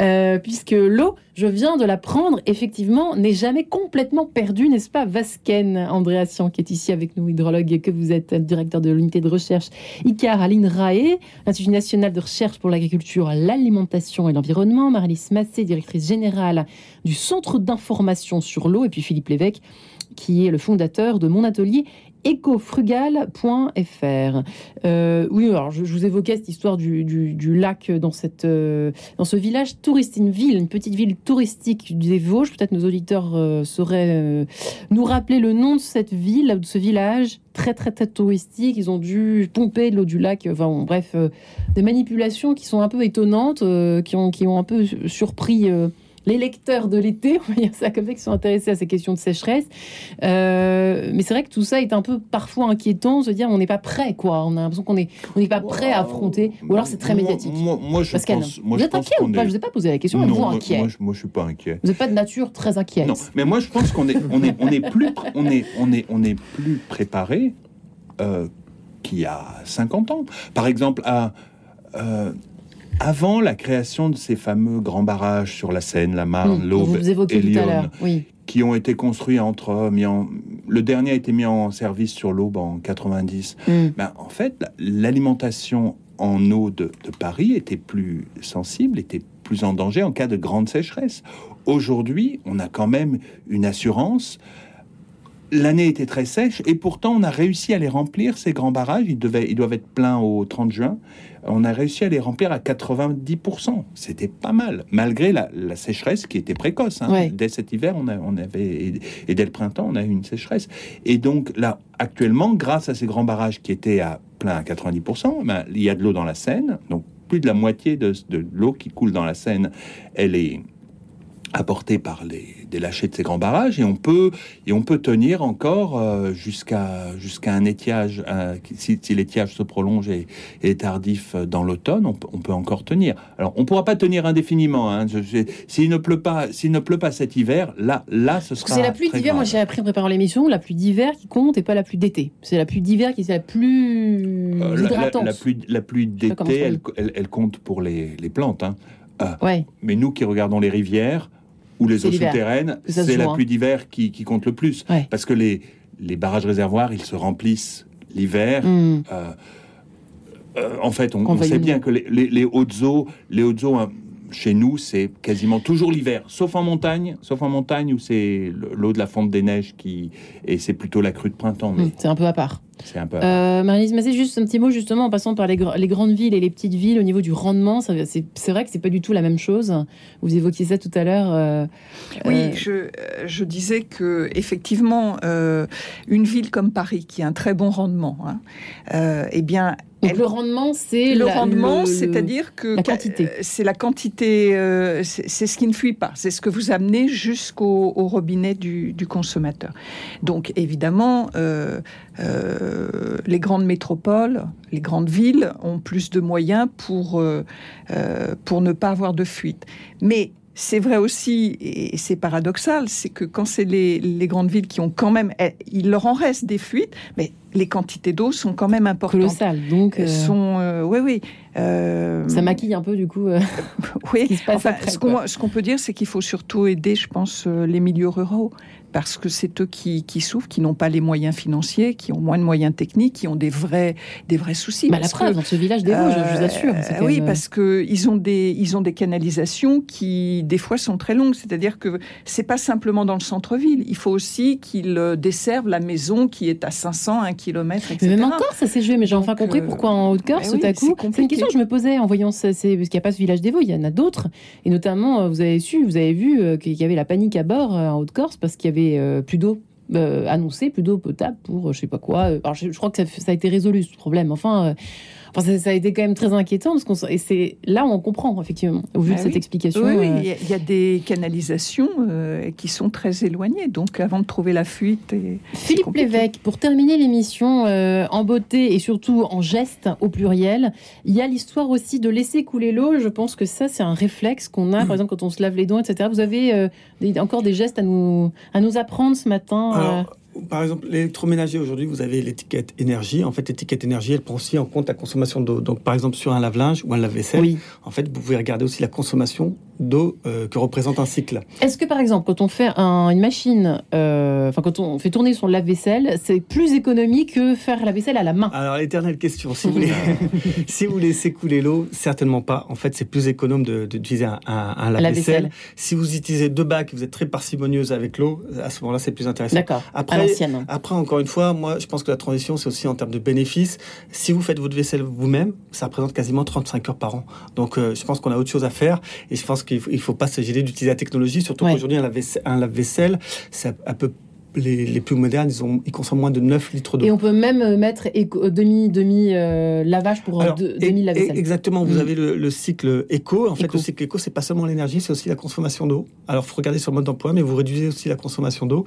Speaker 1: Euh, puisque l'eau, je viens de l'apprendre, effectivement, n'est jamais complètement perdue, n'est-ce pas Vasquen, Andréassian, qui est ici avec nous, hydrologue, et que vous êtes directeur de l'unité de recherche ICAR à l'INRAE, l'Institut national de recherche pour l'agriculture, l'alimentation et l'environnement. Marie-Lise Massé, directrice générale du Centre d'information sur l'eau, et puis Philippe Lévesque, qui est le fondateur de mon atelier ecofrugal.fr. Euh, oui, alors je, vous évoquais cette histoire du, lac dans, cette, euh, dans ce village touristique, une ville, une petite ville touristique des Vosges. Peut-être nos auditeurs euh, sauraient nous rappeler le nom de cette ville, de ce village très très très touristique. Ils ont dû pomper de l'eau du lac. Enfin bref, des manipulations qui sont un peu étonnantes, qui, ont, qui ont un peu surpris. Les lecteurs de l'été, on va dire ça comme ça, qui sont intéressés à ces questions de sécheresse. Euh, mais c'est vrai que tout ça est un peu parfois inquiétant, se dire on n'est pas prêt, quoi. On a l'impression qu'on est, on n'est pas prêt à affronter. Ou alors c'est très médiatique.
Speaker 3: Moi, moi, je
Speaker 1: Pascal,
Speaker 3: pense, moi,
Speaker 1: vous
Speaker 3: je
Speaker 1: êtes
Speaker 3: pense
Speaker 1: inquiet ou pas
Speaker 3: est-
Speaker 1: Je vous ai pas posé la question,
Speaker 3: Non,
Speaker 1: êtes-vous
Speaker 3: moi,
Speaker 1: inquiet
Speaker 3: moi, je, moi, je suis pas inquiet.
Speaker 1: Vous n'êtes pas de nature très inquiète.
Speaker 3: Non, mais moi je pense qu'on est, on est, on est plus, on est, on est, on est plus préparé euh, qu'il y a 50 ans. Par exemple, à, euh, avant la création de ces fameux grands barrages sur la Seine, la Marne,
Speaker 1: Hum,
Speaker 3: l'Aube et
Speaker 1: tout à
Speaker 3: l'Yonne,
Speaker 1: l'heure. Oui.
Speaker 3: qui ont été construits entre mis en, le dernier a été mis en service sur l'Aube en 90.
Speaker 1: Hum.
Speaker 3: Ben, en fait, la- l'alimentation en eau de, de Paris était plus sensible, était plus en danger en cas de grande sécheresse. Aujourd'hui, on a quand même une assurance. L'année était très sèche et pourtant on a réussi à les remplir, ces grands barrages. Ils, devaient, ils doivent être pleins au 30 juin. On a réussi à les remplir à 90%. C'était pas mal, malgré la, la sécheresse qui était précoce. hein.
Speaker 1: Ouais.
Speaker 3: Dès cet hiver, on, a- on avait, et, et dès le printemps, on a eu une sécheresse. Et donc là, actuellement, grâce à ces grands barrages qui étaient à plein à 90%, ben, il y a de l'eau dans la Seine. Donc plus de la moitié de, de l'eau qui coule dans la Seine, elle est apporté par les des lâchers de ces grands barrages et on peut et on peut tenir encore euh, jusqu'à jusqu'à un étiage euh, si, si l'étiage se prolonge et, et est tardif euh, dans l'automne on, peut- on peut encore tenir. Alors on pourra pas tenir indéfiniment hein, s'il ne pleut pas s'il ne pleut pas cet hiver là là ce sera
Speaker 1: c'est la pluie d'hiver, moi j'ai appris en préparant l'émission, la pluie d'hiver qui compte et pas la pluie d'été. C'est la pluie d'hiver qui est la plus
Speaker 3: Euh, la, la- la pluie la pluie d'été elle, elle, elle compte pour les, les plantes hein.
Speaker 1: Ouais,
Speaker 3: mais nous qui regardons les rivières ou les eaux souterraines c'est la
Speaker 1: hein.
Speaker 3: pluie d'hiver qui, qui compte le plus
Speaker 1: ouais.
Speaker 3: parce que les, les barrages réservoirs, ils se remplissent l'hiver.
Speaker 1: Hmm.
Speaker 3: Euh, euh, en fait, on, sait bien que les, les- les hautes eaux, les hautes eaux hein, chez nous, c'est quasiment toujours l'hiver, sauf en montagne, sauf en montagne où c'est l'eau de la fonte des neiges qui et c'est plutôt la crue de printemps, mais
Speaker 1: Hmm, C'est un peu à part.
Speaker 3: C'est un peu.
Speaker 1: Euh, Marie-Lise Massé, juste un petit mot justement en passant par les, gr- les grandes villes et les petites villes au niveau du rendement. C'est vrai que c'est pas du tout la même chose. Vous évoquiez ça tout à l'heure. euh,
Speaker 2: Oui,
Speaker 1: euh,
Speaker 2: je, euh, je disais que effectivement, euh, une ville comme Paris, qui a un très bon rendement, hein, euh, eh bien,
Speaker 1: donc
Speaker 2: elle-
Speaker 1: le rendement, c'est
Speaker 2: le
Speaker 1: la-
Speaker 2: rendement, c'est-à-dire que
Speaker 1: la quantité.
Speaker 2: c'est la quantité, euh, c'est ce qui ne fuit pas, c'est ce que vous amenez jusqu'au au robinet du, du consommateur. Donc évidemment, euh, euh, les grandes métropoles, les grandes villes ont plus de moyens pour euh, euh, pour ne pas avoir de fuite. Mais c'est vrai aussi, et c'est paradoxal, c'est que quand c'est les, les grandes villes qui ont quand même, eh, il leur en reste des fuites, mais les quantités d'eau sont quand même importantes.
Speaker 1: colossal. Donc euh,
Speaker 2: Sont, euh, oui, oui. euh,
Speaker 1: ça maquille un peu du coup euh,
Speaker 2: oui.
Speaker 1: ce qui se passe
Speaker 2: Enfin,
Speaker 1: après.
Speaker 2: ce qu'on peut dire, c'est qu'il faut surtout aider, je pense, euh, les milieux ruraux, parce que c'est eux qui, qui souffrent, qui n'ont pas les moyens financiers, qui ont moins de moyens techniques, qui ont des vrais, des vrais soucis.
Speaker 1: Bah, la
Speaker 2: que,
Speaker 1: preuve, dans ce village des Vosges, je vous assure.
Speaker 2: euh, oui,
Speaker 1: même,
Speaker 2: parce que ils ont des ils ont des canalisations qui des fois sont très longues. C'est-à-dire que c'est pas simplement dans le centre-ville. Il faut aussi qu'ils euh, desservent la maison qui est à 500, 1 km, etc.
Speaker 1: Mais même encore, ça s'est joué, mais j'ai enfin compris
Speaker 2: euh,
Speaker 1: pourquoi en Haute-Corse,
Speaker 2: bah
Speaker 1: tout
Speaker 2: oui,
Speaker 1: à coup. C'est une question que je me posais en voyant ça, parce qu'il n'y a pas ce village des Vaux, il y en a d'autres. Et notamment, vous avez su, vous avez vu qu'il y avait la panique à bord en Haute-Corse parce qu'il y avait euh, plus d'eau. euh, annoncé plus d'eau potable pour euh, je sais pas quoi. Alors je, crois que ça, a été résolu ce problème. Enfin, enfin ça, ça a été quand même très inquiétant parce qu'on et c'est là où on comprend effectivement au vu
Speaker 2: Ah
Speaker 1: de cette explication.
Speaker 2: Oui, oui,
Speaker 1: euh,
Speaker 2: il y a- il y, a des canalisations euh, qui sont très éloignées. Donc, avant de trouver la fuite, et...
Speaker 1: Philippe. Lévesque, pour terminer l'émission euh, en beauté et surtout en geste au pluriel, il y a l'histoire aussi de laisser couler l'eau. Je pense que ça, c'est un réflexe qu'on a, par exemple, quand on se lave les dents, etc. Vous avez euh, des- encore des gestes à nous, à nous apprendre ce matin euh,
Speaker 4: Alors, par exemple, l'électroménager, aujourd'hui, vous avez l'étiquette énergie. En fait, l'étiquette énergie, elle prend aussi en compte la consommation d'eau. Donc, par exemple, sur un lave-linge ou un lave-vaisselle,
Speaker 1: Oui.
Speaker 4: en fait, vous pouvez regarder aussi la consommation d'eau euh, que représente un cycle.
Speaker 1: Est-ce que, par exemple, quand on fait un- une machine, euh, enfin, quand on fait tourner son lave-vaisselle, c'est plus économique que faire la vaisselle à la main?
Speaker 4: Alors, l'éternelle question, si vous, voulez, si vous laissez couler l'eau, certainement pas. En fait, c'est plus économe d'utiliser un, un, un
Speaker 1: lave-vaisselle.
Speaker 4: Si vous utilisez deux bacs, vous êtes très parcimonieuse avec l'eau, à ce moment-là, c'est plus intéressant.
Speaker 1: D'accord,
Speaker 4: Après. Après, encore une fois, moi, je pense que la transition, c'est aussi en termes de bénéfices. Si vous faites votre vaisselle vous-même, ça représente quasiment 35 heures par an. Donc, euh, je pense qu'on a autre chose à faire. Et je pense qu'il ne faut, pas se gêner d'utiliser la technologie, surtout
Speaker 1: Ouais.
Speaker 4: qu'aujourd'hui, un lave-vaisselle, lave-vaisselle, c'est peu les, les plus modernes, ils, ont, ils consomment moins de 9 litres d'eau.
Speaker 1: Et on peut même euh, mettre éco- demi, demi euh, lavage pour
Speaker 4: Alors,
Speaker 1: deux-
Speaker 4: et-
Speaker 1: demi lave-vaisselle.
Speaker 4: Exactement, vous
Speaker 1: Mm.
Speaker 4: avez le, le cycle éco. En fait,
Speaker 1: Éco.
Speaker 4: le cycle éco, c'est pas seulement l'énergie, c'est aussi la consommation d'eau. Alors, faut regarder sur le mode d'emploi, mais vous réduisez aussi la consommation d'eau.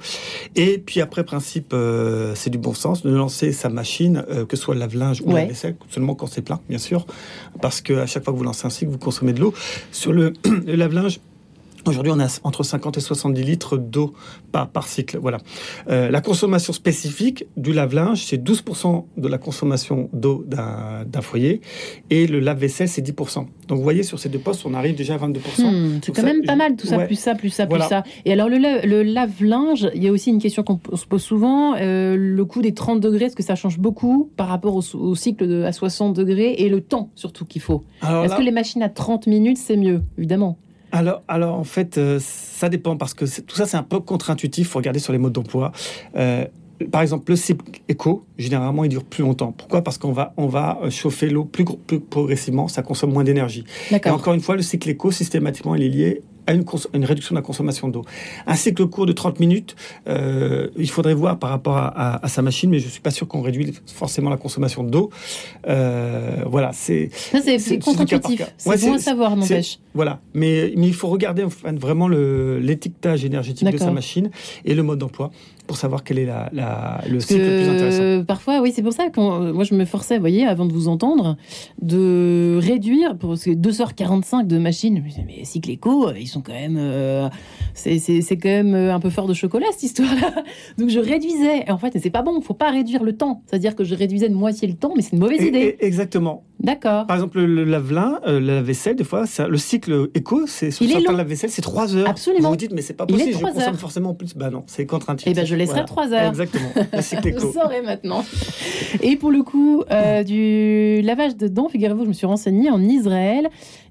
Speaker 4: Et puis après, principe, euh, c'est du bon sens de lancer sa machine, euh, que ce soit le lave-linge ou
Speaker 1: Ouais.
Speaker 4: la vaisselle, seulement quand c'est plein, bien sûr, parce que à chaque fois que vous lancez un cycle, vous consommez de l'eau. Sur le, le lave-linge. Aujourd'hui, on a entre 50 et 70 litres d'eau par, par cycle. Voilà. Euh, la consommation spécifique du lave-linge, c'est 12% de la consommation d'eau d'un foyer. Et le lave-vaisselle, c'est 10%. Donc, vous voyez, sur ces deux postes, on arrive déjà à 22%.
Speaker 1: Hmm, c'est quand
Speaker 4: ça,
Speaker 1: même pas mal tout ça,
Speaker 4: ouais.
Speaker 1: plus ça, plus ça,
Speaker 4: Voilà.
Speaker 1: plus ça. Et alors le, la- le lave-linge, il y a aussi une question qu'on se pose souvent, euh, le coût des 30 degrés, est-ce que ça change beaucoup par rapport au, au cycle de, à 60 degrés et le temps surtout qu'il faut? Est-ce que les machines à 30 minutes, c'est mieux Évidemment?
Speaker 4: Alors, alors en fait, euh, ça dépend parce que tout ça, c'est un peu contre-intuitif. Il faut regarder sur les modes d'emploi. Euh, par exemple, le cycle éco, généralement, il dure plus longtemps. Pourquoi? Parce qu'on va, on va euh, chauffer l'eau plus, plus progressivement, ça consomme moins d'énergie. Et encore une fois, le cycle éco, systématiquement, il est lié à une, réduction de la consommation d'eau. Un cycle court de 30 minutes, euh, il faudrait voir par rapport à, à- à sa machine, mais je suis pas sûr qu'on réduit forcément la consommation d'eau. Euh, voilà, c'est
Speaker 1: Ça, c'est contre-intuitif. C'est bon à savoir, n'empêche.
Speaker 4: Voilà, mais, mais il faut regarder enfin, vraiment le- l'étiquetage énergétique de sa machine et le mode d'emploi pour savoir quel est la, la- le le plus intéressant.
Speaker 1: parfois, oui, c'est pour ça que euh, moi je me forçais, vous voyez, avant de vous entendre, de réduire, parce que 2h45 de machine, je me disais, mais cycle éco, ils sont quand même. euh, c'est quand même euh, un peu fort de chocolat cette histoire-là. Donc je réduisais. Et en fait, c'est pas bon, faut pas réduire le temps. C'est-à-dire que je réduisais de moitié le temps, mais c'est une mauvaise idée.
Speaker 4: exactement.
Speaker 1: D'accord.
Speaker 4: Par exemple, le lave-lin, euh, la vaisselle, des fois, ça- le cycle éco, c'est sur certains lave-vaisselle, c'est 3 heures.
Speaker 1: Absolument.
Speaker 4: Vous vous dites, mais c'est pas
Speaker 1: Il est
Speaker 4: possible, je consomme
Speaker 1: heures.
Speaker 4: forcément plus. Bah non, c'est contre-intuitif.
Speaker 1: Eh ben, je laisserai
Speaker 4: Voilà.
Speaker 1: 3 heures.
Speaker 4: Exactement, le cycle éco.
Speaker 1: saurai maintenant. Et pour le coup, euh, du lavage de dents, figurez-vous, je me suis renseignée en Israël.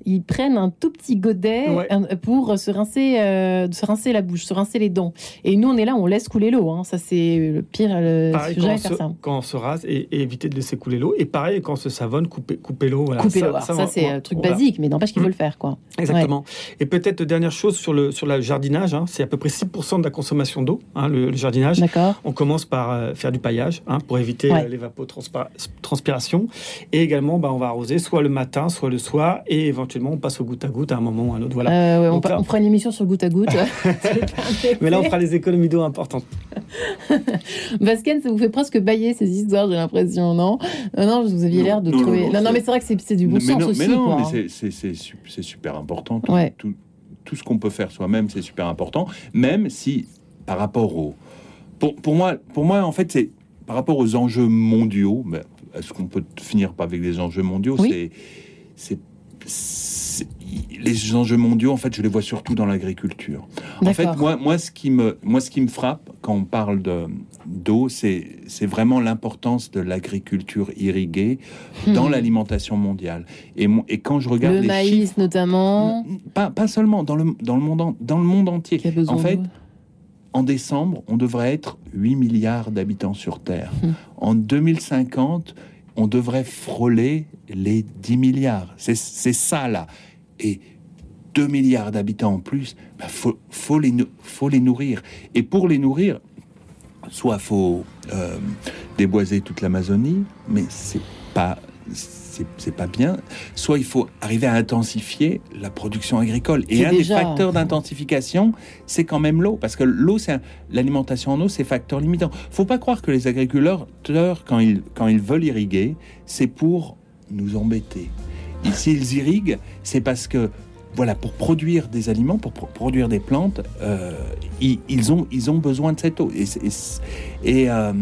Speaker 1: Ils prennent un tout petit godet
Speaker 4: Ouais.
Speaker 1: un- pour se rincer, euh, se rincer la bouche, se rincer les dents. Et nous, on est là, on laisse couler l'eau. hein. Ça, c'est le pire. Le...
Speaker 4: Pareil, quand
Speaker 1: jamais
Speaker 4: se,
Speaker 1: faire ça.
Speaker 4: quand on se rase et, et éviter de laisser couler l'eau. Et pareil, quand on se savonne, couper, couper l'eau. Voilà.
Speaker 1: Couper l'eau. Ça, c'est un truc
Speaker 4: voilà.
Speaker 1: basique, mais n'empêche qu'il faut
Speaker 4: Mm.
Speaker 1: le faire, quoi.
Speaker 4: Exactement. Et peut-être dernière chose sur le, sur le jardinage, hein, c'est à peu près 6% de la consommation d'eau, hein, le, le jardinage. On commence par euh, faire du paillage pour éviter
Speaker 1: Ouais.
Speaker 4: euh, l'évapotranspiration. Et également, bah, on va arroser soit le matin, soit le soir. Et éventuellement, on passe au goutte à goutte à un moment ou à un autre. Voilà.
Speaker 1: Euh, ouais, on,
Speaker 4: là-
Speaker 1: on fera une émission sur goutte à goutte.
Speaker 4: Mais là, on fera les économies d'eau importantes.
Speaker 1: Basken, ça vous fait presque bailler ces histoires, j'ai l'impression, non? Non, vous aviez l'air de
Speaker 3: non,
Speaker 1: trouver.
Speaker 3: non,
Speaker 1: Non, mais c'est vrai que c'est du bon
Speaker 3: mais
Speaker 1: sens
Speaker 3: non,
Speaker 1: aussi.
Speaker 3: mais non,
Speaker 1: quoi,
Speaker 3: mais
Speaker 1: hein.
Speaker 3: c'est- c'est- c'est su- c'est super important. Tout,
Speaker 1: Ouais.
Speaker 3: tout, tout ce qu'on peut faire soi-même, c'est super important. Même si, par rapport au... Pour, pour moi, pour moi, en fait, c'est par rapport aux enjeux mondiaux. mais Est-ce qu'on peut finir par avec des enjeux mondiaux?
Speaker 1: Oui.
Speaker 3: C'est... Les enjeux mondiaux, en fait, je les vois surtout dans l'agriculture. En fait, moi, moi, ce qui me, moi, ce qui me frappe quand on parle de d'eau, c'est c'est vraiment l'importance de l'agriculture irriguée dans
Speaker 1: Hmm.
Speaker 3: l'alimentation mondiale. Et, et quand je regarde
Speaker 1: Le
Speaker 3: les
Speaker 1: maïs,
Speaker 3: chiffres,
Speaker 1: notamment.
Speaker 3: pas, pas seulement dans le dans le monde en- dans le monde entier. En fait, en décembre, on devrait être 8 milliards d'habitants sur Terre.
Speaker 1: Hmm.
Speaker 3: En 2050, on devrait frôler les 10 milliards. C'est ça là. Et 2 milliards d'habitants en plus, il faut, faut, les, nou- faut les nourrir. Et pour les nourrir, soit faut euh, déboiser toute l'Amazonie, mais c'est pas c'est pas bien. Soit il faut arriver à intensifier la production agricole. Et un
Speaker 1: déjà-
Speaker 3: des facteurs d'intensification, c'est quand même l'eau, parce que l'eau, c'est l'alimentation en eau, c'est facteur limitant. Faut pas croire que les agriculteurs, quand ils quand ils veulent irriguer, c'est pour nous embêter. Et s'ils irriguent, c'est parce que voilà, pour produire des aliments, pour pro- produire des plantes, euh, ils, ils ont, ils ont besoin de cette eau. Et, et, euh,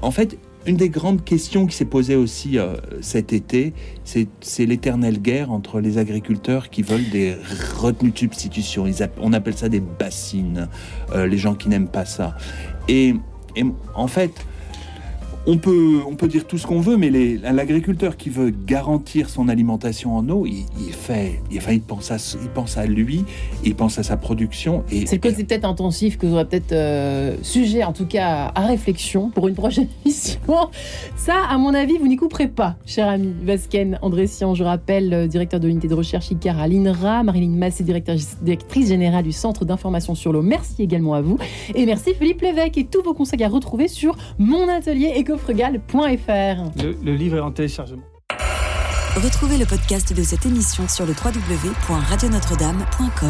Speaker 3: en fait, une des grandes questions qui s'est posée aussi euh, cet été, c'est l'éternelle guerre entre les agriculteurs qui veulent des retenues de substitution. On appelle ça des bassines, euh, les gens qui n'aiment pas ça. Et en fait, on peut, on peut dire tout ce qu'on veut, mais l'agriculteur qui veut garantir son alimentation en eau, il, il fait, il, enfin, il pense à, il pense à lui, il pense à sa production. Et,
Speaker 1: C'est le côté peut-être intensif que vous aurez peut-être euh, sujet, en tout cas, à réflexion pour une prochaine émission. Ça, à mon avis, vous n'y couperez pas, cher ami Vasken Andressian. Je rappelle, directeur de l'unité de recherche ICAR à l'INRA, Marilyn Massé, directrice générale du Centre d'information sur l'eau. Merci également à vous. Et merci Philippe Lévesque et tous vos conseils à retrouver sur
Speaker 4: Le, le livre est en téléchargement.
Speaker 7: Retrouvez le podcast de cette émission sur le www.radionotre-dame.com.